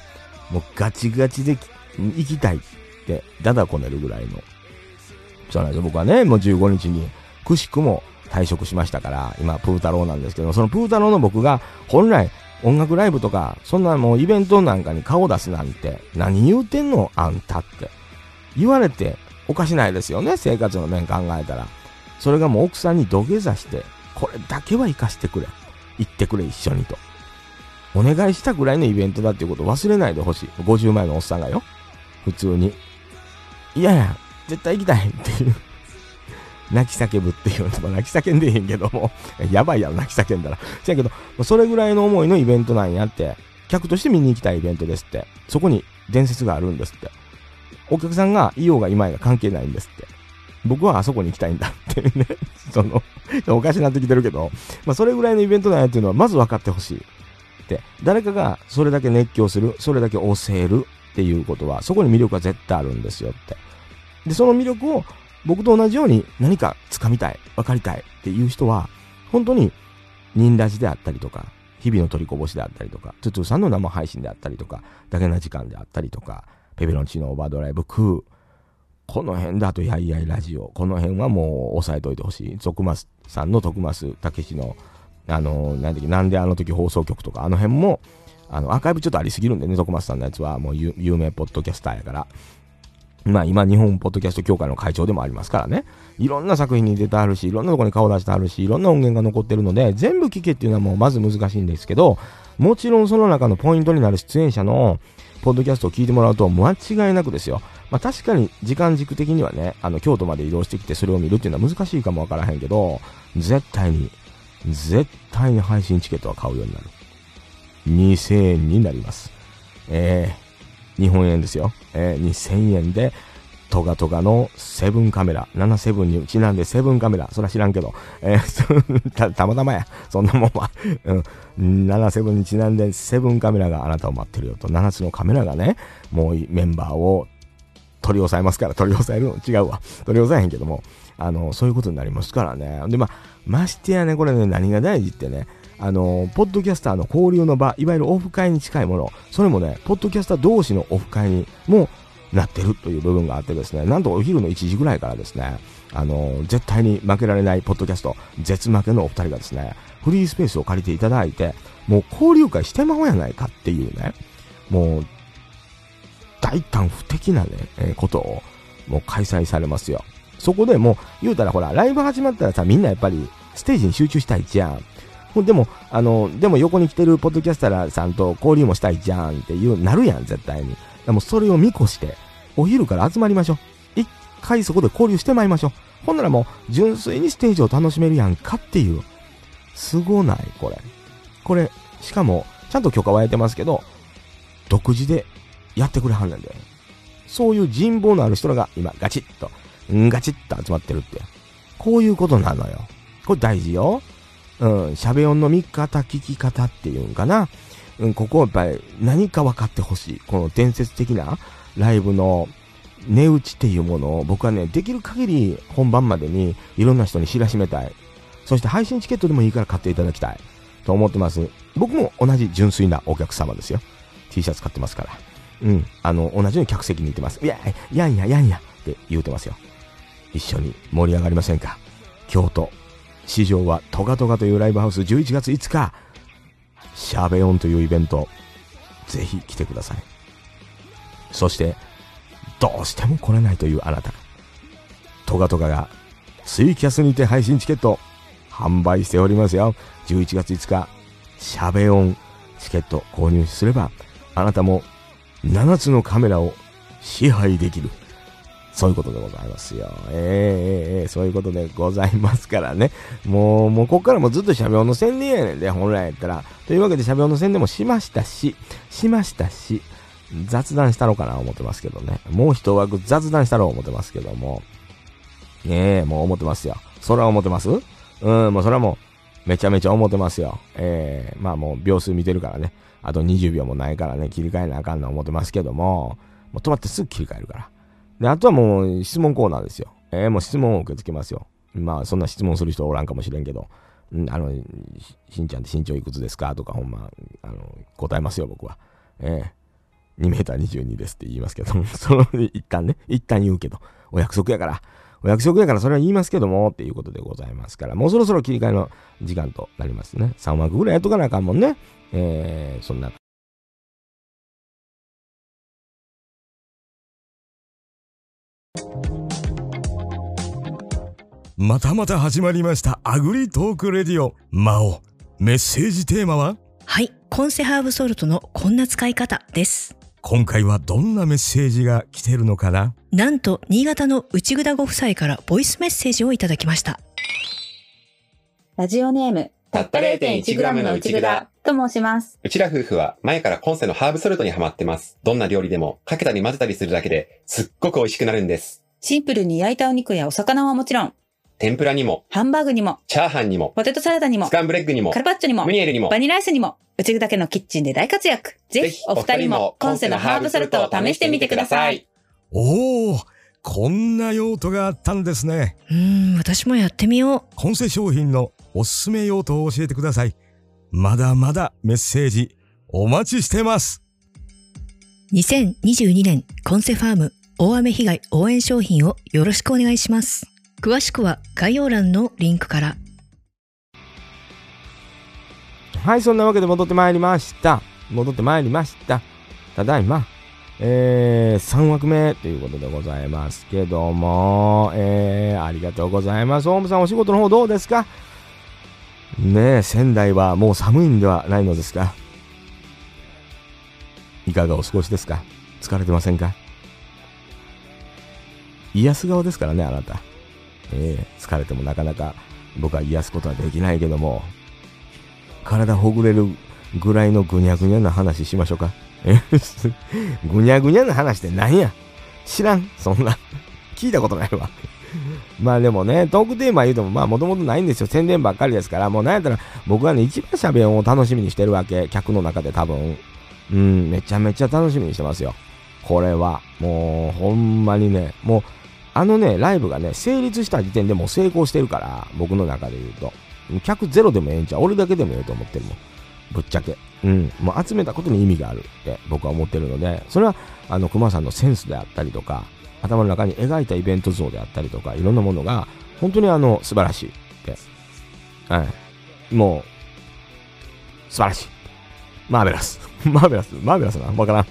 もうガチガチで行きたいって、だだこねるぐらいの。そうなんですよ、僕はね、もう15日に、くしくも退職しましたから、今、プー太郎なんですけど、そのプー太郎の僕が、本来、音楽ライブとか、そんなもうイベントなんかに顔出すなんて、何言うてんのあんたって。言われて、おかしないですよね、生活の面考えたら。それがもう奥さんに土下座して、これだけは行かしてくれ。行ってくれ、一緒にと。お願いしたぐらいのイベントだっていうこと忘れないでほしい。50前のおっさんがよ。普通に。いやいや、絶対行きたいっていう。泣き叫ぶっていうのも泣き叫んでへんけども、(laughs) やばいやろ、泣き叫んだら。せやけど、それぐらいの思いのイベントなんやって、客として見に行きたいイベントですって。そこに伝説があるんですって。お客さんがいようがいまいが関係ないんですって。僕はあそこに行きたいんだってね。(laughs) その、おかしなってきてるけど、まあそれぐらいのイベントなんやっていうのはまず分かってほしい。って、誰かがそれだけ熱狂する、それだけ教えるっていうことは、そこに魅力が絶対あるんですよって。で、その魅力を僕と同じように何か掴みたい、分かりたいっていう人は、本当に、忍ラジであったりとか、日々の取りこぼしであったりとか、トゥトゥさんの生配信であったりとか、だけな時間であったりとか、ペペロンチのオーバードライブクー、この辺だとやいやいラジオ、この辺はもう押さえといてほしい。徳増さんの徳増たけしの、あの、なんだっけ、なんであの時放送局とか、あの辺も、あの、アーカイブちょっとありすぎるんでね、徳増さんのやつはもう有名ポッドキャスターやから。まあ今日本ポッドキャスト協会の会長でもありますからね。いろんな作品に出てあるし、いろんなとこに顔出してあるし、いろんな音源が残ってるので、全部聞けっていうのはもうまず難しいんですけど、もちろんその中のポイントになる出演者のポッドキャストを聞いてもらうと間違いなくですよ。まあ確かに時間軸的にはね、あの京都まで移動してきてそれを見るっていうのは難しいかもわからへんけど、絶対に、絶対に配信チケットは買うようになる。2000円になります。えー、日本円ですよ。えー、2000円で、トガトガのセブンカメラ、77にちなんでセブンカメラ、そら知らんけど、えー、(laughs) た、たまたまや、そんなもんは、うん、77にちなんでセブンカメラがあなたを待ってるよと、7つのカメラがね、もうメンバーを取り押さえますから、取り押さえるの。違うわ。取り押さえへんけども、あの、そういうことになりますからね。で、まあ、ましてやね、これね、何が大事ってね、あの、ポッドキャスターの交流の場、いわゆるオフ会に近いもの、それもね、ポッドキャスター同士のオフ会にもなってるという部分があってですね、なんとお昼の1時ぐらいからですね、あの、絶対に負けられないポッドキャスト、絶負けのお二人がですね、フリースペースを借りていただいて、もう交流会してまおうやないかっていうね、もう、大胆不敵なね、えー、ことを、もう開催されますよ。そこでもう、言うたらほら、ライブ始まったらさ、みんなやっぱり、ステージに集中したいじゃん。でも、あの、でも横に来てるポッドキャスターさんと交流もしたいじゃんっていう、なるやん、絶対に。でもそれを見越して、お昼から集まりましょう。一回そこで交流してまいりましょう。ほんならもう、純粋にステージを楽しめるやんかっていう。すごない、これ。これ、しかも、ちゃんと許可は得てますけど、独自でやってくれはんねんで。そういう人望のある人らが今、ガチッと、ガチッと集まってるって。こういうことなのよ。これ大事よ。うん、喋音の見方、聞き方っていうんかな。うん、ここはやっぱり何か分かってほしい。この伝説的なライブの値打ちっていうものを僕はね、できる限り本番までにいろんな人に知らしめたい。そして配信チケットでもいいから買っていただきたい。と思ってます。僕も同じ純粋なお客様ですよ。T シャツ買ってますから。うん。あの、同じように客席に行ってます。いや、いやいや、いやいやって言うてますよ。一緒に盛り上がりませんか？京都市場はトガトガというライブハウス11月5日、シャーベオンというイベント、ぜひ来てください。そして、どうしても来れないというあなた、トガトガがツイキャスにて配信チケット販売しておりますよ。11月5日、シャベオンチケット購入すれば、あなたも7つのカメラを支配できる。そういうことでございますよ。えー、えー、そういうことでございますからね。もう、もうこっからもずっとシャベオの宣伝やねんで、本来やったら。というわけでシャベオの宣伝もしましたし、しましたし、雑談したろかな思ってますけどね。もう一枠雑談したろ思ってますけども。ねえ、もう思ってますよ。それは思ってます？うん、もうそれはもうめちゃめちゃ思ってますよ。えー、まあもう秒数見てるからね。あと20秒もないからね、切り替えなあかんの思ってますけども、もう止まってすぐ切り替えるから。で、あとはもう質問コーナーですよ。えー、もう質問を受け付けますよ。まあそんな質問する人おらんかもしれんけど、んあの、しんちゃんって身長いくつですかとかほんま、あの、答えますよ、僕は。えー、2メーター22ですって言いますけど、(laughs) その、一旦ね、一旦言うけど、お約束やから、お約束やからそれは言いますけども、っていうことでございますから、もうそろそろ切り替えの時間となりますね。3枠ぐらいやっとかなあかんもんね。えー、そんな。またまた始まりましたアグリトークレディオ魔王メッセージテーマは？はい、コンセハーブソルトのこんな使い方です。今回はどんなメッセージが来てるのかな？なんと、新潟の内ぐだご夫妻からボイスメッセージをいただきました。ラジオネーム、たった 0.1g の内蔵と申します。うちら夫婦は前から今世のハーブソルトにハマってます。どんな料理でもかけたり混ぜたりするだけですっごく美味しくなるんです。シンプルに焼いたお肉やお魚はもちろん、天ぷらにも、ハンバーグにも、チャーハンにも、ポテトサラダにもス、カンブレッグにもカル、パッチョにもム、ニエルにもバ、ニラアイスにも、うちぐだけのキッチンで大活躍。ぜひ、お二人も、今世のハーブソルトを試してみてください。。おおこんな用途があったんですねうーん、私もやってみよう。コンセ商品のおすすめ用途を教えてくださいまだまだメッセージお待ちしてます2022年コンセファーム大雨被害応援商品をよろしくお願いします。詳しくは概要欄のリンクから。はい、そんなわけで戻ってまいりました。戻ってまいりました。ただいま、えー、3枠目ということでございますけども、えー、ありがとうございます。オウムさんお仕事の方どうですか？ねえ、仙台はもう寒いんではないのですか？いかがお過ごしですか？疲れてませんか？癒す顔ですからね、あなた。えー、疲れてもなかなか僕は癒すことはできないけども、体ほぐれるぐらいのぐにゃぐにゃな話しましょうか。え (laughs) ぐにゃぐにゃな話って何や？知らんそんな。聞いたことないわ。まあでもね、トークテーマ言うてもまあもともとないんですよ。宣伝ばっかりですから、もうなんやったら僕はね、一番喋るのを楽しみにしてるわけ。客の中で多分。うん、めちゃめちゃ楽しみにしてますよ。これは。もう、ほんまにね、もう、あのね、ライブがね、成立した時点でもう成功してるから、僕の中で言うと。客ゼロでもええんちゃう？俺だけでもええと思ってるもん。ぶっちゃけ。うん。もう集めたことに意味があるって僕は思ってるので、それは、あの、熊さんのセンスであったりとか、頭の中に描いたイベント像であったりとか、いろんなものが、本当にあの、素晴らしいって。はい。もう、素晴らしい。マーベラス。(laughs) マーベラス。マーベラスな。わからん。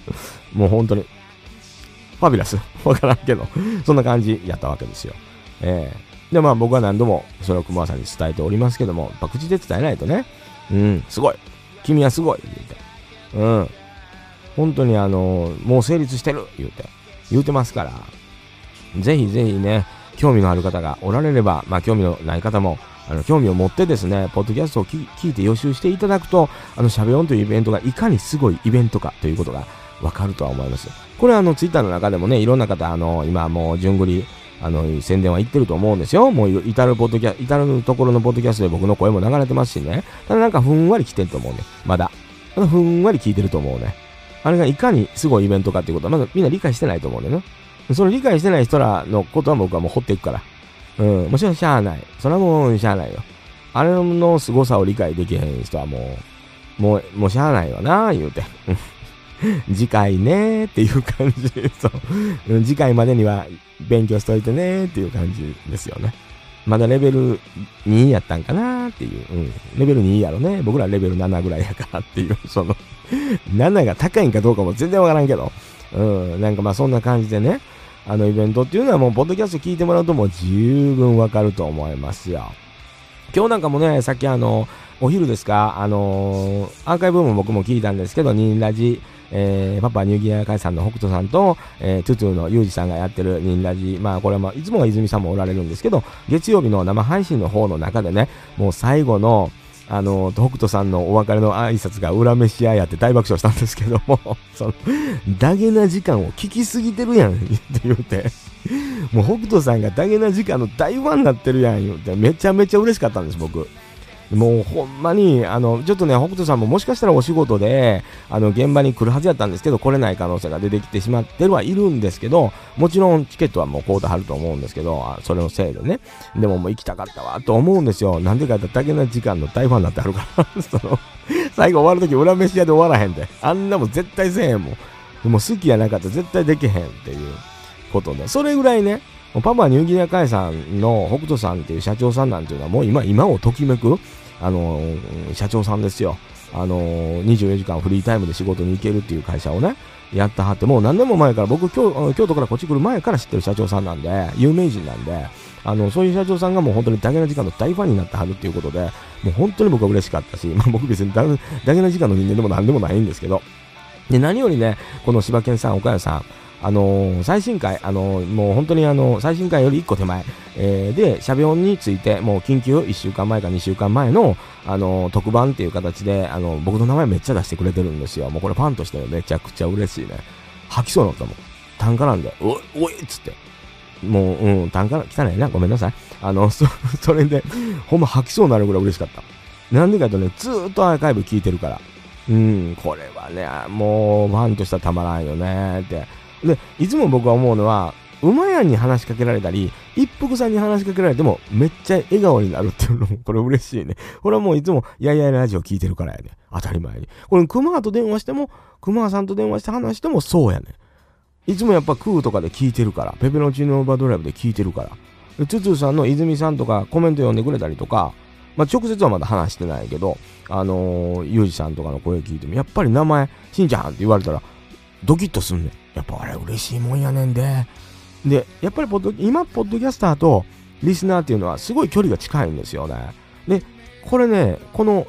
もう本当に。ファビュラス？(laughs) わからんけど、そんな感じやったわけですよ。ええで、まあ僕は何度もそれを熊さんに伝えておりますけども、やっぱ口で伝えないとね、うん、すごい。君はすごい。言うて。うん。本当にあの、もう成立してる。言うて。言うてますから。ぜひぜひね、興味のある方がおられれば、まあ興味のない方も、あの、興味を持ってですね、ポッドキャストを聞聞いて予習していただくと、あの、しゃべ音というイベントがいかにすごいイベントかということがわかるとは思います。これはあの、ツイッターの中でもね、いろんな方、あの、今もう、順繰り、あの、宣伝は言ってると思うんですよ。もう、至るポッドキャ、至るところのポッドキャストで僕の声も流れてますしね。ただなんかふんわり来てると思うね。まだ。まだふんわり聞いてると思うね。あれがいかにすごいイベントかっていうことは、まだみんな理解してないと思うんだよね。その理解してない人らのことは僕はもう掘っていくから。うん、もちろんしゃあない。それはもうしゃあないよ。あれの凄さを理解できへん人はもう、もう、もうしゃあないわな、言うて。(laughs) 次回ねーっていう感じ。そう。次回までには勉強しといてねーっていう感じですよね。まだレベル2やったんかなーっていう。うん。レベル2やろね。僕らレベル7ぐらいやからっていう。(laughs) その、7が高いんかどうかも全然わからんけど。うん。なんかまあそんな感じでね。あのイベントっていうのはもう、ポッドキャスト聞いてもらうともう十分わかると思いますよ。今日なんかもね、さっきあの、お昼ですか、あのーアーカイブも僕も聞いたんですけど、ニンラジ、えー、パパニューギニア海さんの北斗さんと、えー、トゥトゥのユージさんがやってるニンラジ、まあこれは、いつもは泉さんもおられるんですけど、月曜日の生配信の方の中でね、もう最後の、あの、北斗さんのお別れの挨拶が裏飯屋やって大爆笑したんですけども、(laughs) その、ダゲな時間を聞きすぎてるやん、って言うて。もう北斗さんがダゲな時間の大ファンになってるやん、言うて。めちゃめちゃ嬉しかったんです、僕。もうほんまに、あの、ちょっとね、北斗さんももしかしたらお仕事で、あの、現場に来るはずやったんですけど、来れない可能性が出てきてしまってるはいるんですけど、もちろんチケットはもう買うてはると思うんですけど、あそれのせいでね。でももう行きたかったわ、と思うんですよ。なんでかってだけの時間の大ファンになってはるから。(laughs) その、最後終わるとき裏飯屋で終わらへんで。あんなもん絶対せえへんもん。もう好きやなかったら絶対できへんっていうことで。それぐらいね、パパニューギニア海産の北斗さんっていう社長さんなんていうのはもう今、今をときめく、あのー社長さんですよ。あのー24時間フリータイムで仕事に行けるっていう会社をね、やったはって、もう何年も前から、僕京、京都からこっち来る前から知ってる社長さんなんで、有名人なんで、あの、そういう社長さんがもう本当にダゲな時間の大ファンになってはるっていうことで、もう本当に僕は嬉しかったし、(laughs) まあ僕別にダゲダゲな時間の人間でも何でもないんですけど、で、何よりね、この柴犬さん、岡谷さん、あのー最新回、あのーもう本当にあの最新回より1個手前、えーで、シャビオンについて、もう緊急1週間前か2週間前の、あの特番っていう形で、あの僕の名前めっちゃ出してくれてるんですよ。もうこれファンとしてめちゃくちゃ嬉しいね。吐きそうになったもん。単価なんで、おい、おいっつって。もう、うん、単価、汚いな、ごめんなさい。あの、(laughs) そ、それで、ほんま吐きそうになるぐらい嬉しかった。なんでかというとね、ずーっとアーカイブ聞いてるから。うん、これはね、もう、ファンとしてはたまらんよねって。で、いつも僕は思うのは、馬屋に話しかけられたり、一服さんに話しかけられても、めっちゃ笑顔になるっていうのも、(laughs) これ嬉しいね。これはもういつも、やいやいラジオ聞いてるからやね。当たり前に。これ、熊と電話しても、熊さんと電話して話してもそうやね。いつもやっぱ空とかで聞いてるから、ペペロチーノオーバードライブで聞いてるから。でツツーさんの泉さんとかコメント読んでくれたりとか、まあ、直接はまだ話してないけど、あのー、ゆうじさんとかの声聞いても、やっぱり名前、しんちゃんって言われたら、ドキッとすんねん。やっぱあれ嬉しいもんやねんで。で、やっぱりポッド、今、ポッドキャスターとリスナーっていうのはすごい距離が近いんですよね。で、これね、この、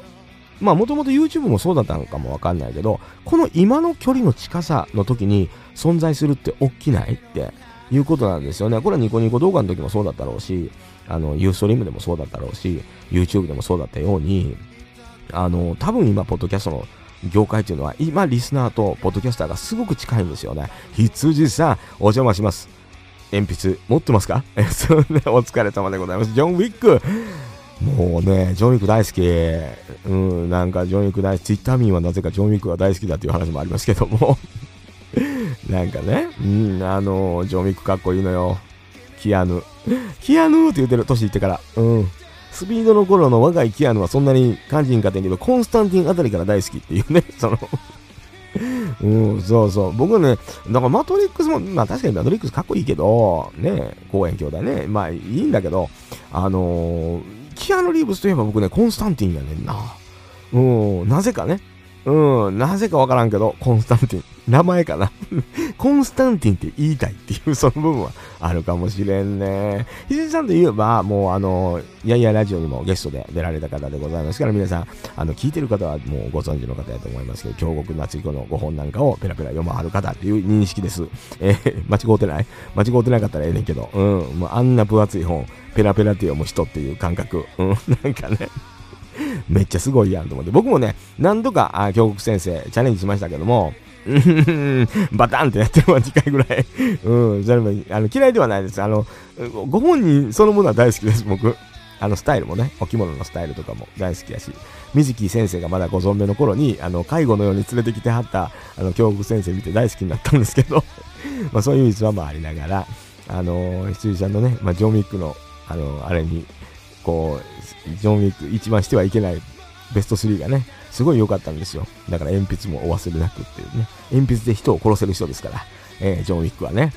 まあもともと YouTube もそうだったのかもわかんないけど、この今の距離の近さの時に存在するって大きないっていうことなんですよね。これはニコニコ動画の時もそうだったろうし、あの、ユーストリームでもそうだったろうし、YouTube でもそうだったように、あの、多分今、ポッドキャストの業界っていうのは、今、リスナーとポッドキャスターがすごく近いんですよね。羊さん、お邪魔します。鉛筆持ってますか？(laughs) えそうね、お疲れ様でございます。ジョン・ウィックもうね、ジョン・ウィック大好き。うん、なんかジョン・ウィック大好き。ツイッター民はなぜかジョン・ウィックが大好きだっていう話もありますけども。(laughs) なんかね、うん、あの、ジョン・ウィックかっこいいのよ。キアヌ。キアヌって言ってる、年いってから。うん。スピードの頃の若いキアヌはそんなに感じんかったんけど、コンスタンティンあたりから大好きっていうね、(laughs) そのうん、そうそう。僕ね、だからマトリックスも、まあ確かにマトリックスかっこいいけど、ね、公園兄弟ね、まあいいんだけど、あのー、キアヌ・リーブスといえば僕ね、コンスタンティンやねんな。うん、なぜかね。うん、なぜかわからんけど、コンスタンティン。名前かな。(laughs) コンスタンティンって言いたいっていう、その部分はあるかもしれんね。羊さんといえば、もうあの、いやいやラジオにもゲストで出られた方でございますから、皆さん、あの、聞いてる方はもうご存知の方やと思いますけど、京極夏彦のご本なんかをペラペラ読まはる方っていう認識です。えー (laughs) 間違うてない？間違うてなかったらええねんけど、うん、もうあんな分厚い本、ペラペラって読む人っていう感覚、うん、(laughs) なんかね、めっちゃすごいやんと思って。僕もね、何度か、あ、京極先生、チャレンジしましたけども、バタンってやってるわ、2回ぐらい。(laughs) うん、それも、あの、嫌いではないです。あの、ご本人そのものは大好きです、僕。あの、スタイルもね、お着物のスタイルとかも大好きやし、水木先生がまだご存命の頃に、あの、介護のように連れてきてはった、あの、京極先生見て大好きになったんですけど、(laughs) まあ、そういう逸話もありながら、あの、羊ちゃんのね、まあ、ジョン・ウィックの、あの、あれに、こう、ジョン・ウィック一番してはいけないベスト3がね、すごい良かったんですよ。だから鉛筆もお忘れなくっていうね。鉛筆で人を殺せる人ですから、えージョン・ウィックはね。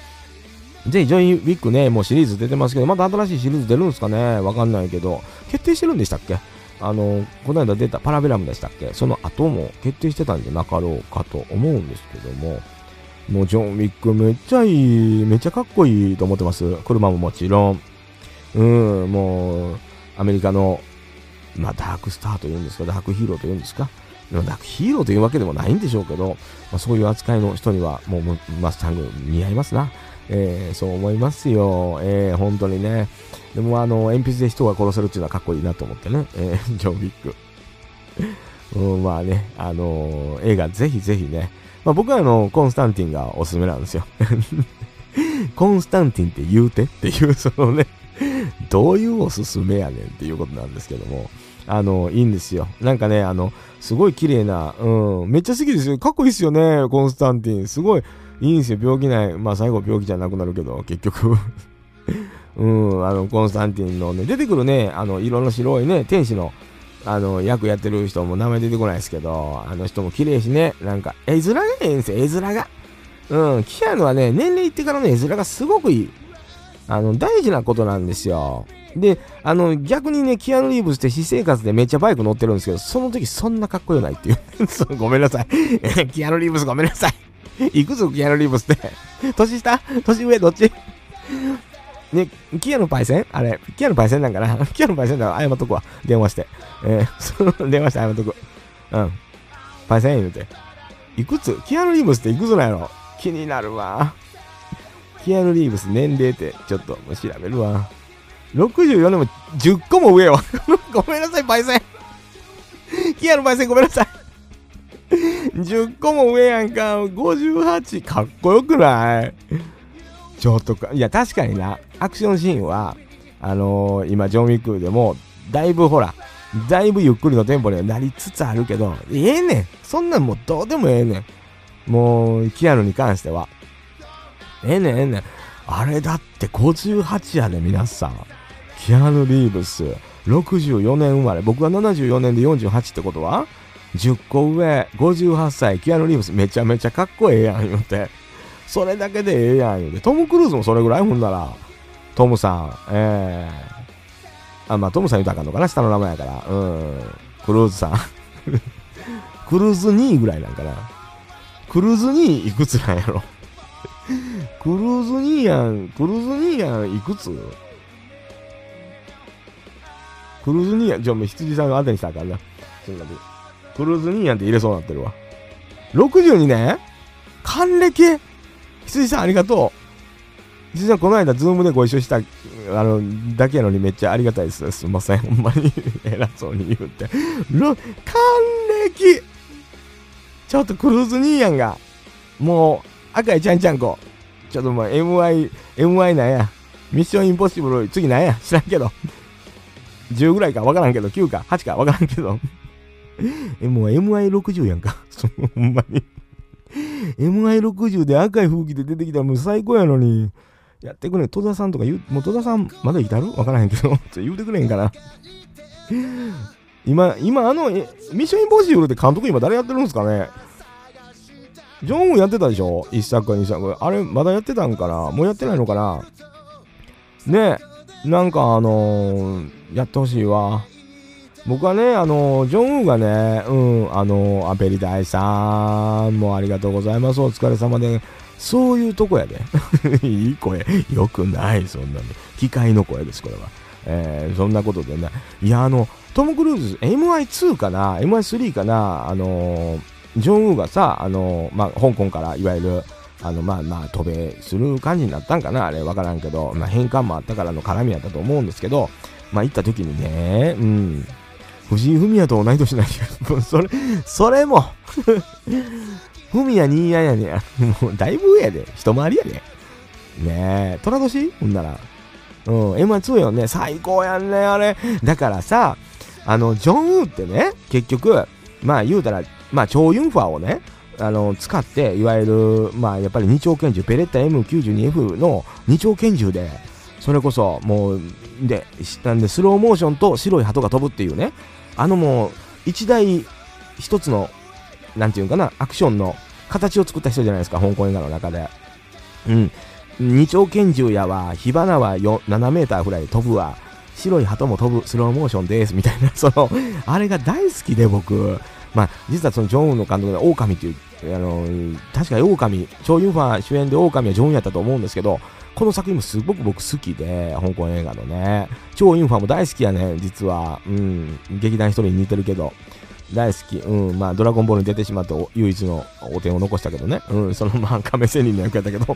ぜひ、ジョン・ウィックね、もうシリーズ出てますけど、また新しいシリーズ出るんですかね？わかんないけど、決定してるんでしたっけ？あの、この間出たパラベラムでしたっけ？その後も決定してたんじゃなかろうかと思うんですけども、もうジョン・ウィックめっちゃいい、めっちゃかっこいいと思ってます。車ももちろん。うん、もう、アメリカの、まあ、ダークスターというんですか、ダークヒーローというんですか。でもダークヒーローというわけでもないんでしょうけど、まあ、そういう扱いの人には、もうマスタング似合いますな。えー、そう思いますよ。えー、本当にね。でも、あの、鉛筆で人が殺せるっていうのはかっこいいなと思ってね。えー、ジョン・ウィック。うん、まあね、あの映画ぜひぜひね。まあ、僕はあの、コンスタンティンがおすすめなんですよ。(laughs) コンスタンティンって言うてっていう、そのね、どういうおすすめやねんっていうことなんですけども、あの、いいんですよ。なんかね、あの、すごい綺麗な、うん、めっちゃ好きですよ。かっこいいっすよね、コンスタンティン。すごい、いいんですよ。病気ない。まあ最後病気じゃなくなるけど、結局。(laughs) うん、あの、コンスタンティンのね、出てくるね、あの、色の白いね、天使の、あの、役やってる人も名前出てこないですけど、あの人も綺麗しね、なんか、絵面がええんですよ、絵面が。うん、キアヌはね、年齢いってからの絵面がすごくいい。あの、大事なことなんですよ。で、あの、逆にね、キアヌ・リーブスって私生活でめっちゃバイク乗ってるんですけど、その時そんなかっこよないってい (laughs) う。ごめんなさい。キアヌ・リーブスごめんなさい。いくつキアヌ・リーブスって。(laughs) 年下？年上どっち？ね、キアヌパイセンあれ、キアヌパイセンなんかな？キアヌパイセンだから謝っとくわ。電話して。えー、(laughs) その電話して謝っとく。うん。パイセン言うて。いくつ？キアヌ・リーブスっていくつなんやろ？気になるわ。キアヌ・リーブス年齢ってちょっと調べるわ。64でも10個も上よ。(laughs) ごめんなさい、パイセン。キアヌパイセンごめんなさい。10個も上やんか。58。かっこよくない？ちょっとか、いや、確かにな、アクションシーンは、あのー、今、ジョン・ウィックでも、だいぶほら、だいぶゆっくりのテンポにはなりつつあるけど、ええねん。そんなんもうどうでもええねん。もう、キアヌに関しては。ええねん、ええねん。あれだって58やで、皆さん。キアヌ・リーブス、64年生まれ。僕は74年で48ってことは ?10 個上、58歳、キアヌ・リーブスめちゃめちゃかっこええやん、言うて。それだけでええやん、言うて。トム・クルーズもそれぐらいほんなら。トムさん、ええー。あ、まあ、トムさん言うたらあかんのかな下の名前やから。うん。クルーズさん。(laughs) クルーズ2位ぐらいなんかな。クルーズ2位いくつなんやろクルーズ2位やん、クルーズ2位やん、いくつ？クルーズ2やん、じゃあもう羊さんが当てにしたらあかんな。そんなクルーズ兄やんって入れそうになってるわ。62年？還暦？羊さんありがとう。羊さんこの間ズームでご一緒した、あの、だけやのにめっちゃありがたいです。すいません。ほんまに (laughs) 偉そうに言うて。還暦？ちょっとクルーズ兄やんが。もう、赤いちゃんちゃんこ。ちょっともう MI、MI なんや。ミッションインポッシブル、次なんや？知らんけど。10ぐらいかわからんけど、9か8かわからんけど。(laughs) え、もう MI60 やんか。(laughs) そほんまに。MI60 で赤い風紀で出てきたらもう最高やのに。やってくれ。戸田さんとか言う、もう戸田さんまだいたる？わからへんけど。(laughs) ちょ言うてくれへんかな。今、今あの、ミッションインポッシブルって監督今誰やってるんですかね？ジョンウンやってたでしょ？一作か二作。あれ、まだやってたんかな？もうやってないのかな？ねえなんかあのー、やってほしいわ。僕はね、あの、ジョンウンがね、うん、あの、アペリダイさん、もうありがとうございます。お疲れ様で。そういうとこやで。(laughs) いい声。よくない、そんなの。機械の声です、これは。えー、そんなことでね。いや、あの、トム・クルーズ、MI2 かな ?MI3 かなあのジョンウーがさ、あの、まあ、香港からいわゆる、あの、まあまあ、渡米する感じになったんかなあれ、わからんけど、まあ、返還もあったからの絡みやったと思うんですけど、まあ、行った時にね、うん、藤井フミヤと同い年なんや、それ、それも (laughs) フミヤニーヤやねや。もう、だいぶ上やで。一回りやで。ねえ、虎年？ほんなら。うん、M2 よね。最高やんね、あれ。だからさ、あの、ジョンウってね、結局、まあ言うたら、まあ、超ユンファーをね、あの、使って、いわゆる、まあ、やっぱり二丁拳銃、ペレッタ M92F の二丁拳銃で、それこそ、もう、で、なんで、スローモーションと白い鳩が飛ぶっていうね、あのもう、一台、一つの、なんていうかな、アクションの形を作った人じゃないですか、香港映画の中で。うん。二丁拳銃やわ、火花は7メーターぐらい飛ぶわ、白い鳩も飛ぶ、スローモーションです、みたいな、(laughs) その、あれが大好きで僕、まあ、実はそのジョンウンの監督で狼っていう、あの確かに狼、チョ・ユンファ主演で狼はジョンウンやったと思うんですけど、この作品もすごく僕好きで、香港映画のね、チョ・ユンファも大好きやね、実は。うん、劇団一人に似てるけど。大好き。うん。まあ、ドラゴンボールに出てしまって唯一のお点を残したけどね。うん。その、(laughs) まあ、亀仙人の役やったけど、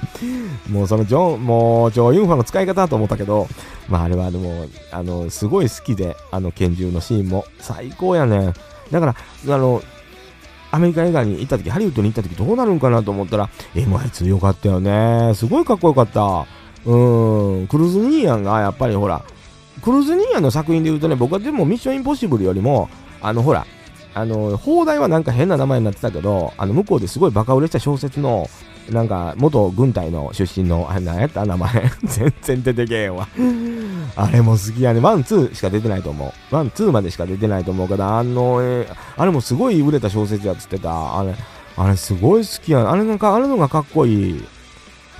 もうそのジョン、もう、ジョー・ユンファの使い方だと思ったけど、まあ、あれはでも、あの、すごい好きで、あの拳銃のシーンも。最高やねん。だから、あの、アメリカ映画に行った時、ハリウッドに行った時どうなるんかなと思ったら、MI2 よかったよね。すごいかっこよかった。うーん、クルーズ・ニーヤンがやっぱりほら、クルーズニーヤンの作品で言うとね、僕はでもミッションインポッシブルよりも、あの、ほら、あの、放題はなんか変な名前になってたけど、あの、向こうですごいバカ売れした小説の、なんか、元軍隊の出身の、あれ何やった名前全然出てけえわあれも好きやね。ワン、ツーしか出てないと思う。ワン、ツーまでしか出てないと思うけど、あの、えーあれもすごい売れた小説やっつってた。あれ、あれすごい好きやん。あれがか、あれのがかっこいい。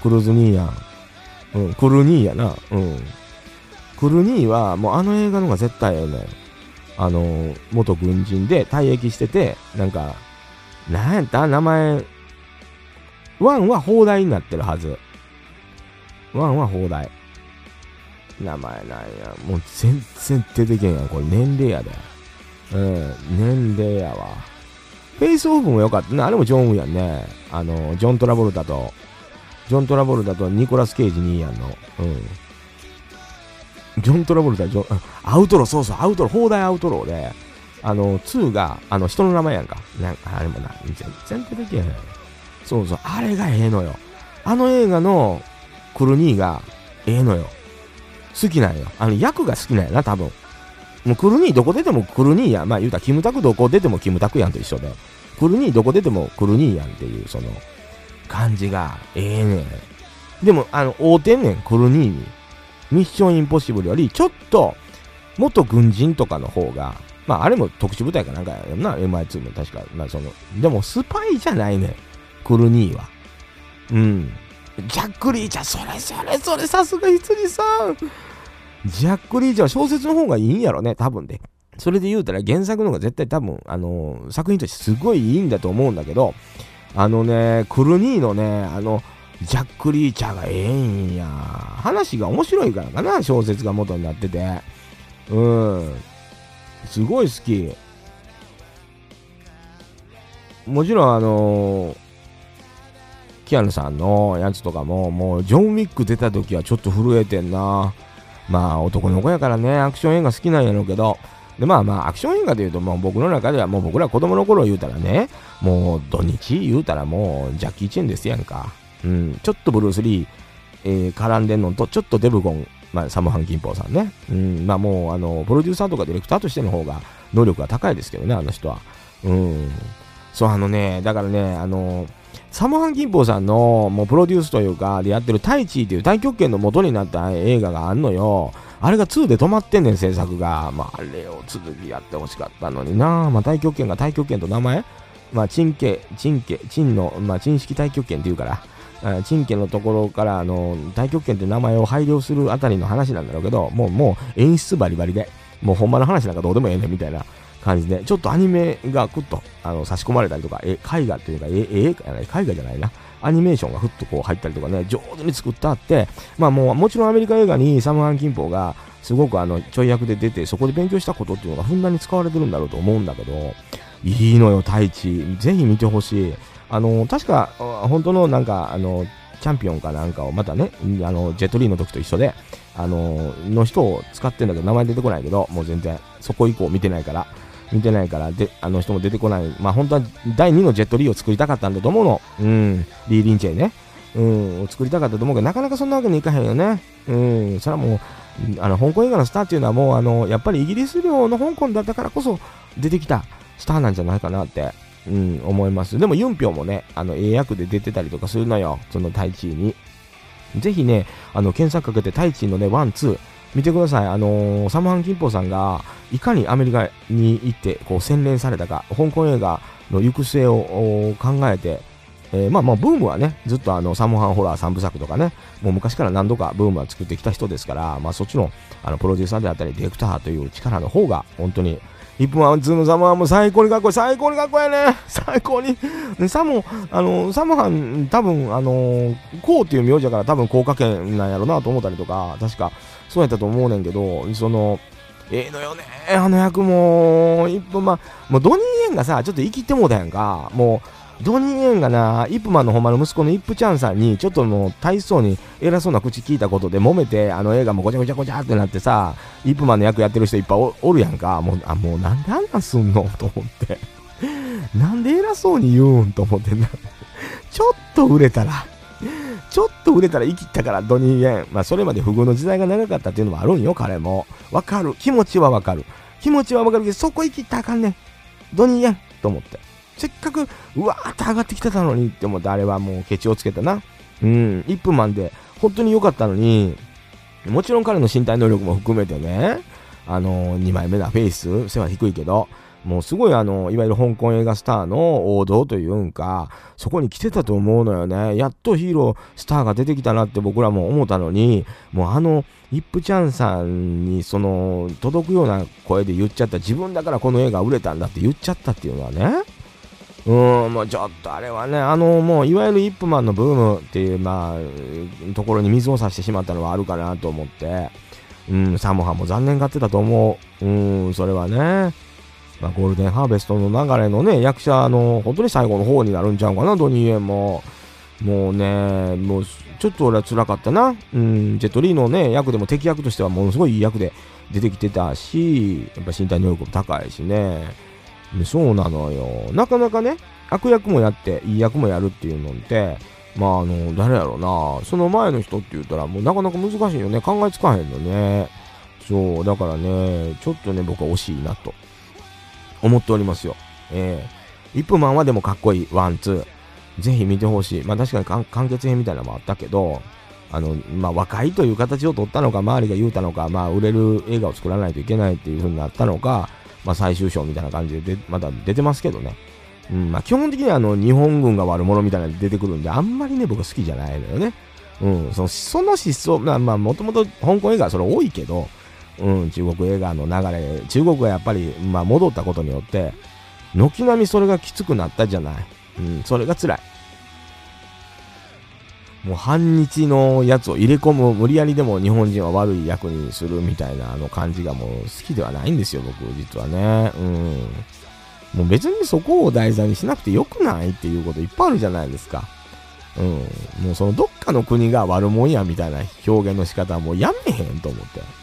クルーズ兄やん。うん、クル兄やな。うん。クル兄は、もうあの映画の方が絶対ええねん。あの、元軍人で退役してて、なんか、なんやった名前、ワンは邦題になってるはず。ワンは邦題。名前なんや。もう全然出てけんやん。これ年齢やで。うん、年齢やわ。フェイスオフも良かったな。あれもジョン・ウーやんね。あの、ジョン・トラボルタと、ジョン・トラボルタとニコラス・ケイジ兄やんの。うん。ジョン・トラボルタ、ジョン、(laughs) アウトロー、そうそう、アウトロー、邦題アウトローで、あの、2が、あの、人の名前やんか。なんか、あれもな、全然出てけへん。そうそう、あれがええのよ。あの映画のクルニーがええのよ。好きなんよ。あの、役が好きなんやな、多分。もうクルニーどこ出てもクルニーやん。まあ言うたら、キムタクどこ出てもキムタクやんと一緒で。クルニーどこ出てもクルニーやんっていう、その、感じがええねん。でも、あの、合うてんねん、クルニーに。ミッションインポッシブルより、ちょっと、元軍人とかの方が、まああれも特殊部隊かなんかやんな、MI2 も確か。まあその、でもスパイじゃないねん、クルニーは。うん。ジャック・リーチャー、それそれそれ、さすが羊さん。ジャック・リーチャーは小説の方がいいんやろね、多分で。それで言うたら原作の方が絶対多分、あのー作品としてすごいいいんだと思うんだけど、あのね、クルニーのね、あの、ジャック・リーチャーがええんや。話が面白いからかな、小説が元になってて。うん。すごい好き。もちろんあのーキアヌさんのやつとかも、もうジョン・ウィック出た時はちょっと震えてんな。まあ男の子やからね、アクション映画好きなんやろうけど、でまあまあアクション映画で言うともう僕の中ではもう僕ら子供の頃言うたらね、もう土日言うたらもうジャッキー・チェンですやんか。うん、ちょっとブルース・リー、えー絡んでんのと、ちょっとデブゴン、まあサム・ハン・キンポーさんね。うん、まあもうあの、プロデューサーとかディレクターとしての方が能力が高いですけどね、あの人は。うん。そう、あのね、だからね、あの、サムハン・キンポーさんのもうプロデュースというか、でやってるタイチーっていう太極拳の元になった映画があんのよ。あれが2で止まってんねん、制作が。まあ、あれを続きやってほしかったのにな。まあ、太極拳が太極拳と名前まあ、チンケ、チンケ、チンの、まあ、チン式太極拳っていうから、あチンケのところから、あの、太極拳って名前を配慮するあたりの話なんだろうけど、もう、もう演出バリバリで、もうほんまの話なんかどうでもええねんみたいな感じで、ちょっとアニメがくっと、あの、差し込まれたりとか、え、絵画っていうか、え、え、え、絵画じゃないな。アニメーションがふっとこう入ったりとかね、上手に作ってあって、まあもう、もちろんアメリカ映画にサムハン・キンポーが、すごくあの、ちょい役で出て、そこで勉強したことっていうのがふんだんに使われてるんだろうと思うんだけど、いいのよ、太一。ぜひ見てほしい。あの、確か、本当のなんか、あの、チャンピオンかなんかをまたね、あの、ジェットリーの時と一緒で、あの、の人を使ってんだけど、名前出てこないけど、もう全然、そこ以降見てないから、見てないから、で、あの人も出てこない。まあ本当は第2のジェットリーを作りたかったんだと思うの。うん、リー・リンチェイね。うん、を作りたかったと思うけど、なかなかそんなわけにいかへんよね。うん、それはもう、あの、香港映画のスターっていうのはもう、あの、やっぱりイギリス領の香港だったからこそ出てきたスターなんじゃないかなって、うん、思います。でも、ユンピョンもね、あの、悪役で出てたりとかするのよ。その、タイチーに。ぜひね、あの、検索かけて、タイチーのね、ワン、ツー、見てください。あのーサムハン・キンポさんが、いかにアメリカに行って、こう、洗練されたか、香港映画の行く末を考えて、えーまあまあ、ブームはね、ずっとあの、サムハンホラー三部作とかね、もう昔から何度かブームは作ってきた人ですから、まあそっちの、あの、プロデューサーであったり、ディレクターという力の方が、本当に、一分ワンツーのサムハンも最高にかっこいい、最高にかっこいいね、(laughs) 最高に。でサム、あの、サムハン、多分、あの、こうっていう名字だから多分効果圏なんやろなと思ったりとか、確か、そうやったと思うねんけど、その、ええのよね、あの役も、一分ま、もうドニー・エンがさ、ちょっと生きてもうたやんか、もう、ドニー・エンがな、イップマンのほんまの息子のイップチャンさんに、ちょっともう、大層に偉そうな口聞いたことで揉めて、あの映画もごちゃごちゃごちゃってなってさ、イップマンの役やってる人いっぱいおるやんか、もう、あ、もうなんであんなんすんの？(laughs) と思って。なんで偉そうに言うん？と思ってんな。ちょっと売れたら、ちょっと売れたら生きたからドニー・イエン。まあそれまで不遇の時代が長かったっていうのもあるんよ、彼も。わかる。気持ちはわかる。気持ちはわかるけど、そこ生きたらあかんねん。ドニー・イエンと思って。せっかく、うわーって上がってきてたのにって思って、あれはもうケチをつけたな。うん、1分マンで、本当に良かったのに、もちろん彼の身体能力も含めてね、あのー、2枚目なフェイス、背は低いけど、もうすごいあの、いわゆる香港映画スターの王道というか、そこに来てたと思うのよね。やっとヒーロー、スターが出てきたなって僕らも思ったのに、もうあの、イップチャンさんにその、届くような声で言っちゃった、自分だからこの映画売れたんだって言っちゃったっていうのはね、うん、もうちょっとあれはね、あの、もういわゆるイップマンのブームっていう、まあ、ところに水を差してしまったのはあるかなと思って、うん、サモハも残念がってたと思う。うん、それはね。まあ、ゴールデンハーベストの流れのね、役者の本当に最後の方になるんちゃうかな、ドニーエンも。もうね、もうちょっと俺は辛かったな。うん、ジェットリーのね、役でも敵役としてはものすごいいい役で出てきてたし、やっぱ身体能力も高いしね。そうなのよ。なかなかね、悪役もやって、いい役もやるっていうのって、まああの、誰やろうな、その前の人って言ったらもうなかなか難しいよね。考えつかへんのね。そう、だからね、ちょっとね、僕は惜しいなと思っておりますよ。えー、イップマンはでもかっこいい、ワン、ツー。ぜひ見てほしい。まあ確かに完結編みたいなのもあったけど、あの、まあ若いという形を取ったのか、周りが言うたのか、まあ売れる映画を作らないといけないっていう風になったのか、まあ最終章みたいな感じででまだ出てますけどね。うん、まあ基本的にはあの、日本軍が悪者みたいなの出てくるんで、あんまりね、僕好きじゃないのよね。うん、その、その失踪、まあまあ、もともと香港映画はそれ多いけど、うん、中国映画の流れ、中国がやっぱり、まあ、戻ったことによって、軒並みそれがきつくなったじゃない。うん、それが辛い。もう反日のやつを入れ込む、無理やりでも日本人は悪い役にするみたいなあの感じがもう好きではないんですよ、僕、実はね。うん。もう別にそこを題材にしなくてよくないっていうこといっぱいあるじゃないですか。うん。もうそのどっかの国が悪者やみたいな表現の仕方はもうやめへんと思って。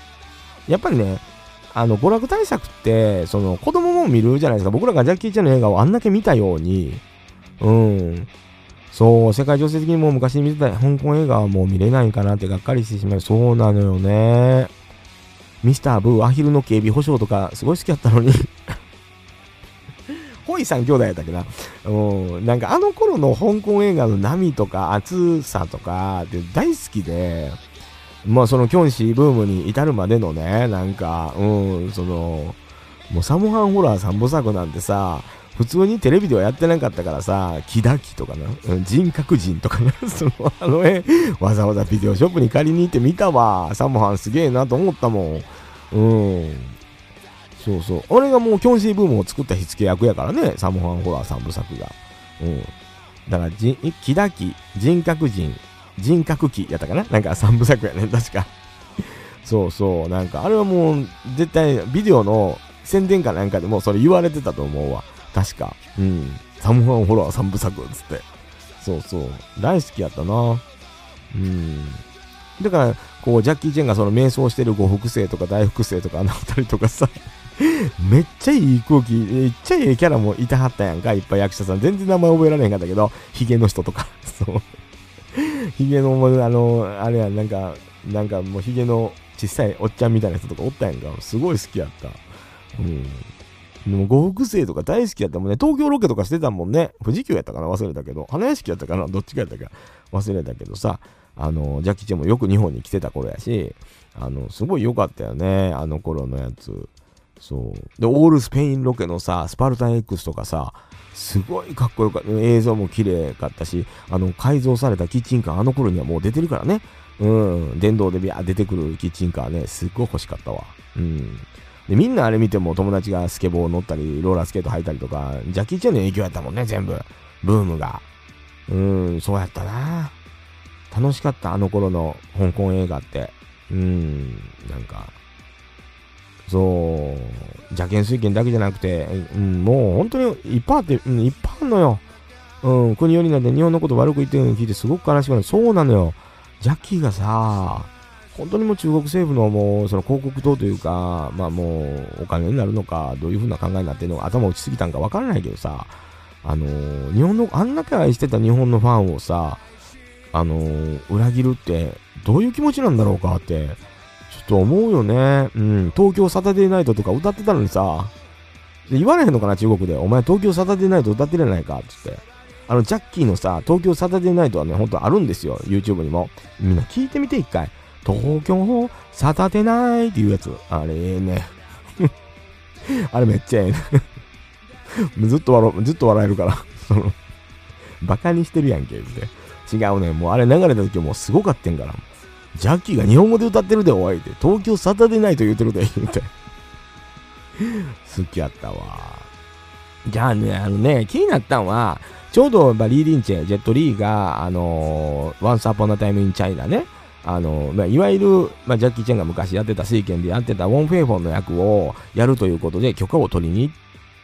やっぱりね、あの、娯楽対策って、その、子供も見るじゃないですか。僕らがジャッキー・チェンの映画をあんだけ見たように、うん。そう、世界情勢的にも昔に見てた香港映画はもう見れないかなってがっかりしてしまう。そうなのよね。ミスター・ブー、アヒルの警備保障とか、すごい好きやったのに (laughs) ホイ三兄弟やったっけな。うん。なんかあの頃の香港映画の波とか熱さとかって大好きで、まあそのキョンシーブームに至るまでのね、なんか、うん、その、もうサモハンホラー三部作なんてさ、普通にテレビではやってなかったからさ、キダキとかな、人格人とかな、(laughs) そのあの絵、わざわざビデオショップに借りに行って見たわ。サモハンすげえなと思ったもん。うん。そうそう。俺がもうキョンシーブームを作った火付け役やからね、サモハンホラー三部作が。うん。だから、キダキ、人格人、人格機やったかな？なんか3部作やね、(laughs) 確か。そうそう、なんかあれはもう絶対ビデオの宣伝かなんかでもそれ言われてたと思うわ。確か。うん。サムハンホラー3部作っつって。そうそう。大好きやったな。うん。だから、こう、ジャッキー・チェンがその瞑想してる呉服生とか大福生とかあの二人とかさ、(laughs) めっちゃいい空気、めっちゃいいキャラもいたはったやんか、いっぱい役者さん。全然名前覚えられへんかったけど、ヒゲの人とか。(laughs) そう。ヒゲの、あの、あれや、なんか、なんかもうヒゲの小さいおっちゃんみたいな人とかおったやんか。すごい好きやった。うん。でも、呉服生とか大好きやったもんね。東京ロケとかしてたもんね。富士急やったかな忘れたけど。花屋敷やったかなどっちかやったか忘れたけどさ。あの、ジャッキーチェンもよく日本に来てた頃やし、あの、すごい良かったよね。あの頃のやつ。そう。で、オールスペインロケのさ、スパルタン X とかさ、すごいかっこよかった。映像も綺麗かったし、あの、改造されたキッチンカー、あの頃にはもう出てるからね。うん。電動でビャー出てくるキッチンカーね、すっごい欲しかったわ。うん。で、みんなあれ見ても友達がスケボー乗ったり、ローラースケート履いたりとか、ジャッキー・チェンの影響やったもんね、全部。ブームが。うん、そうやったな。楽しかった、あの頃の香港映画って。うん、なんか、そう、邪剣水剣だけじゃなくて、うん、もう本当にいっぱいあって、うん、いっぱいあるのよ。うん、国寄りなんて日本のこと悪く言ってるのを聞いてすごく悲しくなる。そうなのよ。ジャッキーがさ、本当にもう中国政府のもうその広告塔というか、まあもうお金になるのか、どういう風な考えになってるのか、頭打ちすぎたんかわからないけどさ、あのー、日本の、あんだけ愛してた日本のファンをさ、あのー裏切るって、どういう気持ちなんだろうかって、と思うよね。うん、東京サタデーナイトとか歌ってたのにさ、で言われへんのかな、中国で。お前東京サタデーナイト歌ってるやないか、つって。あの、ジャッキーのさ、東京サタデーナイトはね、ほんとあるんですよ。YouTube にも。みんな聞いてみて、一回。東京サタデーナイトっていうやつ。あれ、ええね。(laughs) あれめっちゃええね。(laughs) ずっと笑う、ずっと笑えるから。その、バカにしてるやんけ、って。違うね。もうあれ流れた時もうすごかってんから。ジャッキーが日本語で歌ってるで、おいって。東京サタデーナイト言うてるで、言うて。好きやったわ。じゃあね、あのね、気になったんは、ちょうど、リー・リンチェ、ジェット・リーが、あのー、Once Upon a Time in China ね、あのーまあ、いわゆる、まあ、ジャッキー・チェンが昔やってた水拳でやってたウォン・フェイフォンの役をやるということで許可を取りに行っ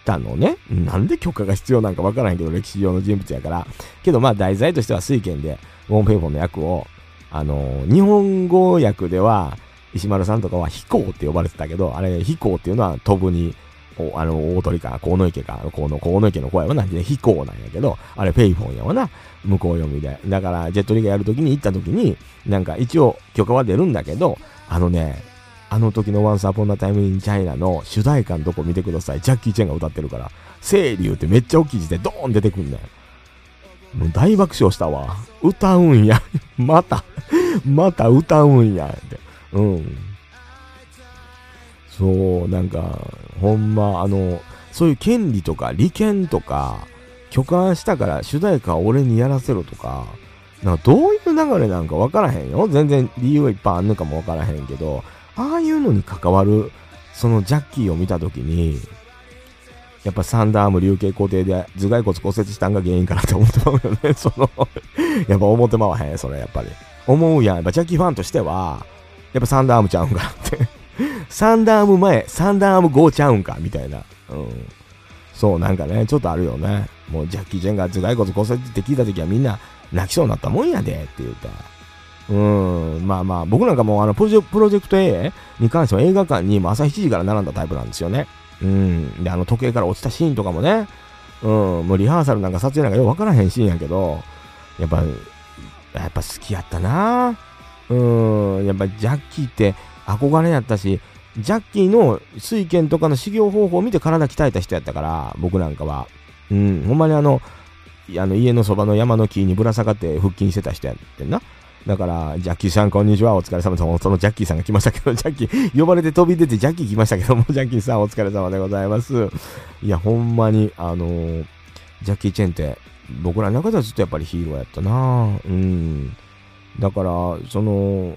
たのね。なんで許可が必要なんかわからへんけど、歴史上の人物やから。けど、まあ、題材としては水拳で、ウォン・フェイフォンの役を、あの日本語訳では、石丸さんとかは飛行って呼ばれてたけど、あれ、飛行っていうのは飛ぶに、あの、大鳥か、河野池か、河野、河野池の子やわな、飛行なんやけど、あれ、フェイフォンやわな、向こう読みで。だから、ジェットリーがやるときに行ったときに、なんか一応許可は出るんだけど、あのね、あの時の Once Upon a Time in China の主題歌のとこ見てください。ジャッキー・チェンが歌ってるから、清流ってめっちゃ大きい字でドーン出てくんねん。もう大爆笑したわ。歌うんや。(laughs) また、また歌うんや。って。うん。そう、なんか、ほんま、あの、そういう権利とか利権とか、許可したから主題歌は俺にやらせろとか、なんかどういう流れなんかわからへんよ。全然理由はいっぱいあんのかもわからへんけど、ああいうのに関わる、そのジャッキーを見たときに、やっぱサンダーム流形固定で頭蓋骨骨折したんが原因かなって思ってまうよね。(laughs) その、やっぱ思ってまわへん、それやっぱり。思うやん。やっぱジャッキーファンとしては、やっぱサンダームちゃうんかなって。(laughs) サンダーム前、サンダーム後ちゃうんかみたいな。うん。そう、なんかね、ちょっとあるよね。もうジャッキー・チェンが頭蓋骨骨折って聞いたときはみんな泣きそうになったもんやでって言うて。うん、まあまあ、僕なんかもうあのプロジェプロジェクト A に関しては映画館にも朝7時から並んだタイプなんですよね。うん。で、あの時計から落ちたシーンとかもね、うん、もうリハーサルなんか撮影なんかよくわからへんシーンやけど、やっぱ、やっぱ好きやったなうん、やっぱジャッキーって憧れやったし、ジャッキーの水拳とかの修行方法を見て体鍛えた人やったから、僕なんかは。うん、ほんまにあの、あの家のそばの山の木にぶら下がって腹筋してた人やってんな。だから、ジャッキーさん、こんにちは、お疲れ様です。そのジャッキーさんが来ましたけど、ジャッキー、(laughs) 呼ばれて飛び出てジャッキー来ましたけども、ジャッキーさん、お疲れ様でございます。いや、ほんまに、あのージャッキー・チェンって、僕らの中ではずっとやっぱりヒーローやったなうん。だから、その、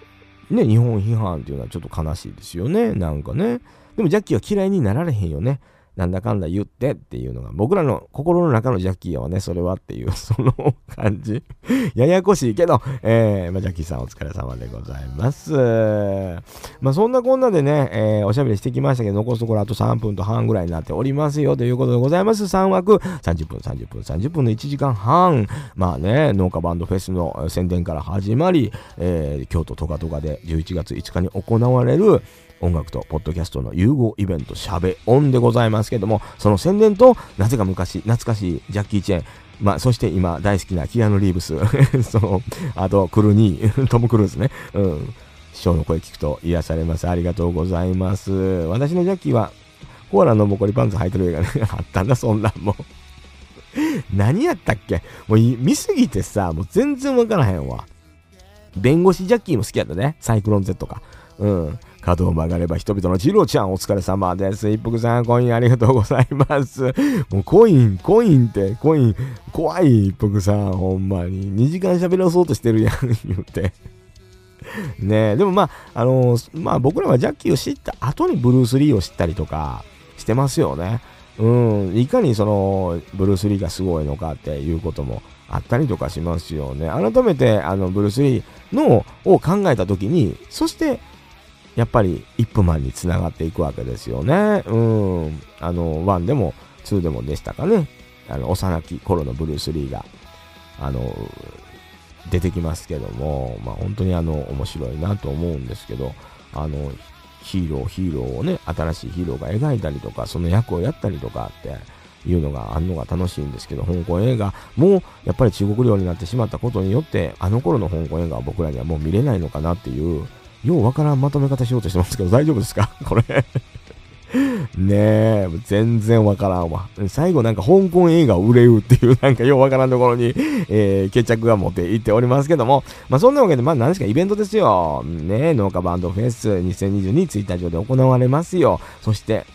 ね、日本批判っていうのはちょっと悲しいですよね。なんかね。でもジャッキーは嫌いになられへんよね。なんだかんだ言ってっていうのが、僕らの心の中のジャッキーはね、それはっていう、(laughs) その感じ。ややこしいけど、えー、まあ、ジャッキーさんお疲れ様でございます。まあ、そんなこんなでね、えーおしゃべりしてきましたけど、残すところあと3分と半ぐらいになっておりますよということでございます。3枠、30分、30分、30分の1時間半。まあね、農家バンドフェスの宣伝から始まり、えー京都トカトカで11月5日に行われる、音楽とポッドキャストの融合イベント、しゃべ音でございますけども、その宣伝と、なぜか昔、懐かしいジャッキー・チェン、まあ、そして今大好きなキアヌ・リーブス、(laughs) その、あと、クルニー、トム・クルーズね、うん、師匠の声聞くと癒されます。ありがとうございます。私のジャッキーは、コアラのボコリパンツ履いてる映画ね、あったんだ、そんなんもう。何やったっけ？もう見すぎてさ、もう全然わからへんわ。弁護士ジャッキーも好きやったね。サイクロン Z か。うん。角を曲がれば人々のジロちゃんお疲れ様です。一服さん、コインありがとうございます。(laughs) もうコイン、コインって、コイン、怖い一服さん、ほんまに。2時間喋らそうとしてるやん、言うて。(laughs) ねえ、でもまあ、あのーまあ僕らはジャッキーを知った後にブルース・リーを知ったりとかしてますよね。うん、いかにその、ブルース・リーがすごいのかっていうこともあったりとかしますよね。改めて、あの、ブルース・リーの、を考えたときに、そして、やっぱり、イップマンにつながっていくわけですよね。うん。あの、1でも2でもでしたかね。あの、幼き頃のブルース・リーが、あの、出てきますけども、まあ本当にあの、面白いなと思うんですけど、あの、ヒーロー、ヒーローをね、新しいヒーローが描いたりとか、その役をやったりとかって、いうのがあるのが楽しいんですけど、香港映画もやっぱり中国領になってしまったことによって、あの頃の香港映画は僕らにはもう見れないのかなっていう、ようわからんまとめ方しようとしてますけど、大丈夫ですか？(laughs) これねえ、全然わからんわ。最後なんか香港映画を売れうっていう (laughs) なんかようわからんところに、えー、決着が持っていっておりますけども、まあそんなわけで、まあ何ですかイベントですよ。ねえ、農家バンドフェス2022ツイッター上で行われますよ。そして、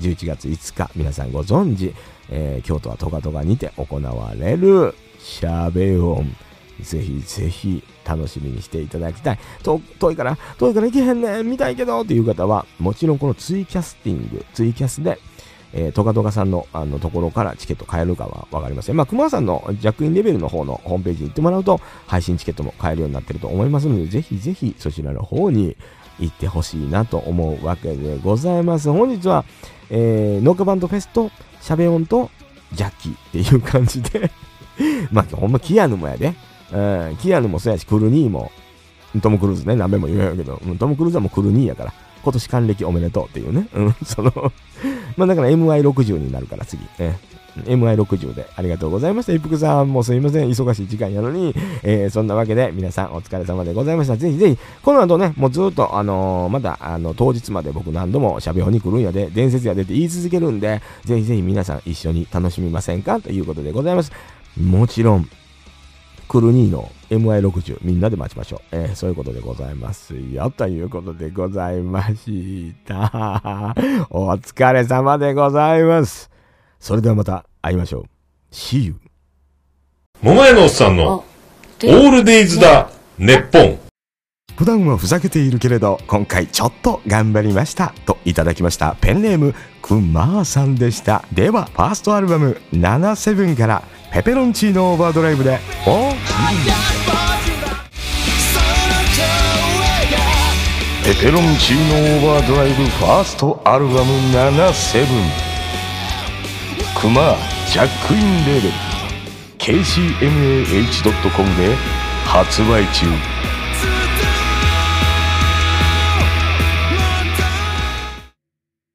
11月5日、皆さんご存知、えー、京都はトカトカにて行われる、シャベオン。ぜひぜひ楽しみにしていただきたい。遠いから、遠いから行けへんねん、見たいけどっていう方は、もちろんこのツイキャスティング、ツイキャスで、えー、トカトカさんのあのところからチケット買えるかはわかりません。まあ、熊さんのジャックインレベルの方のホームページに行ってもらうと、配信チケットも買えるようになってると思いますので、ぜひぜひそちらの方に行ってほしいなと思うわけでございます。本日は、えー、農家バンドフェスと、シャベオンと、ジャッキーっていう感じで (laughs) まあ、ほんまキアヌもやで。うん、キアヌもそうやし、クルニーも、トム・クルーズね、何べも言うやけど、トム・クルーズはもうクルニーやから、今年還暦おめでとうっていうね。うん、(laughs) そのまあだから MI60 になるから次。え MI60 でありがとうございました。一服さんもすいません。忙しい時間やのに。えー、そんなわけで皆さんお疲れ様でございました。ぜひぜひ、この後ね、もうずっとあのー、まだあの、当日まで僕何度も喋りに来るんやで、伝説やでって言い続けるんで、ぜひぜひ皆さん一緒に楽しみませんか？ということでございます。もちろん、クルニーの MI60 みんなで待ちましょう。えー、そういうことでございますよ。ということでございました。(laughs) お疲れ様でございます。それではまた会いましょう。See you. 桃屋のおっさんのオールデイズだ、ネッポン。普段はふざけているけれど、今回ちょっと頑張りました。といただきました。ペンネーム、くまーさんでした。では、ファーストアルバム、77からペペロンチーノオーバードライブでおペペロンチーノオーバードライブファーストアルバム77クマジャックインレーベル。KCMAH.com で発売中。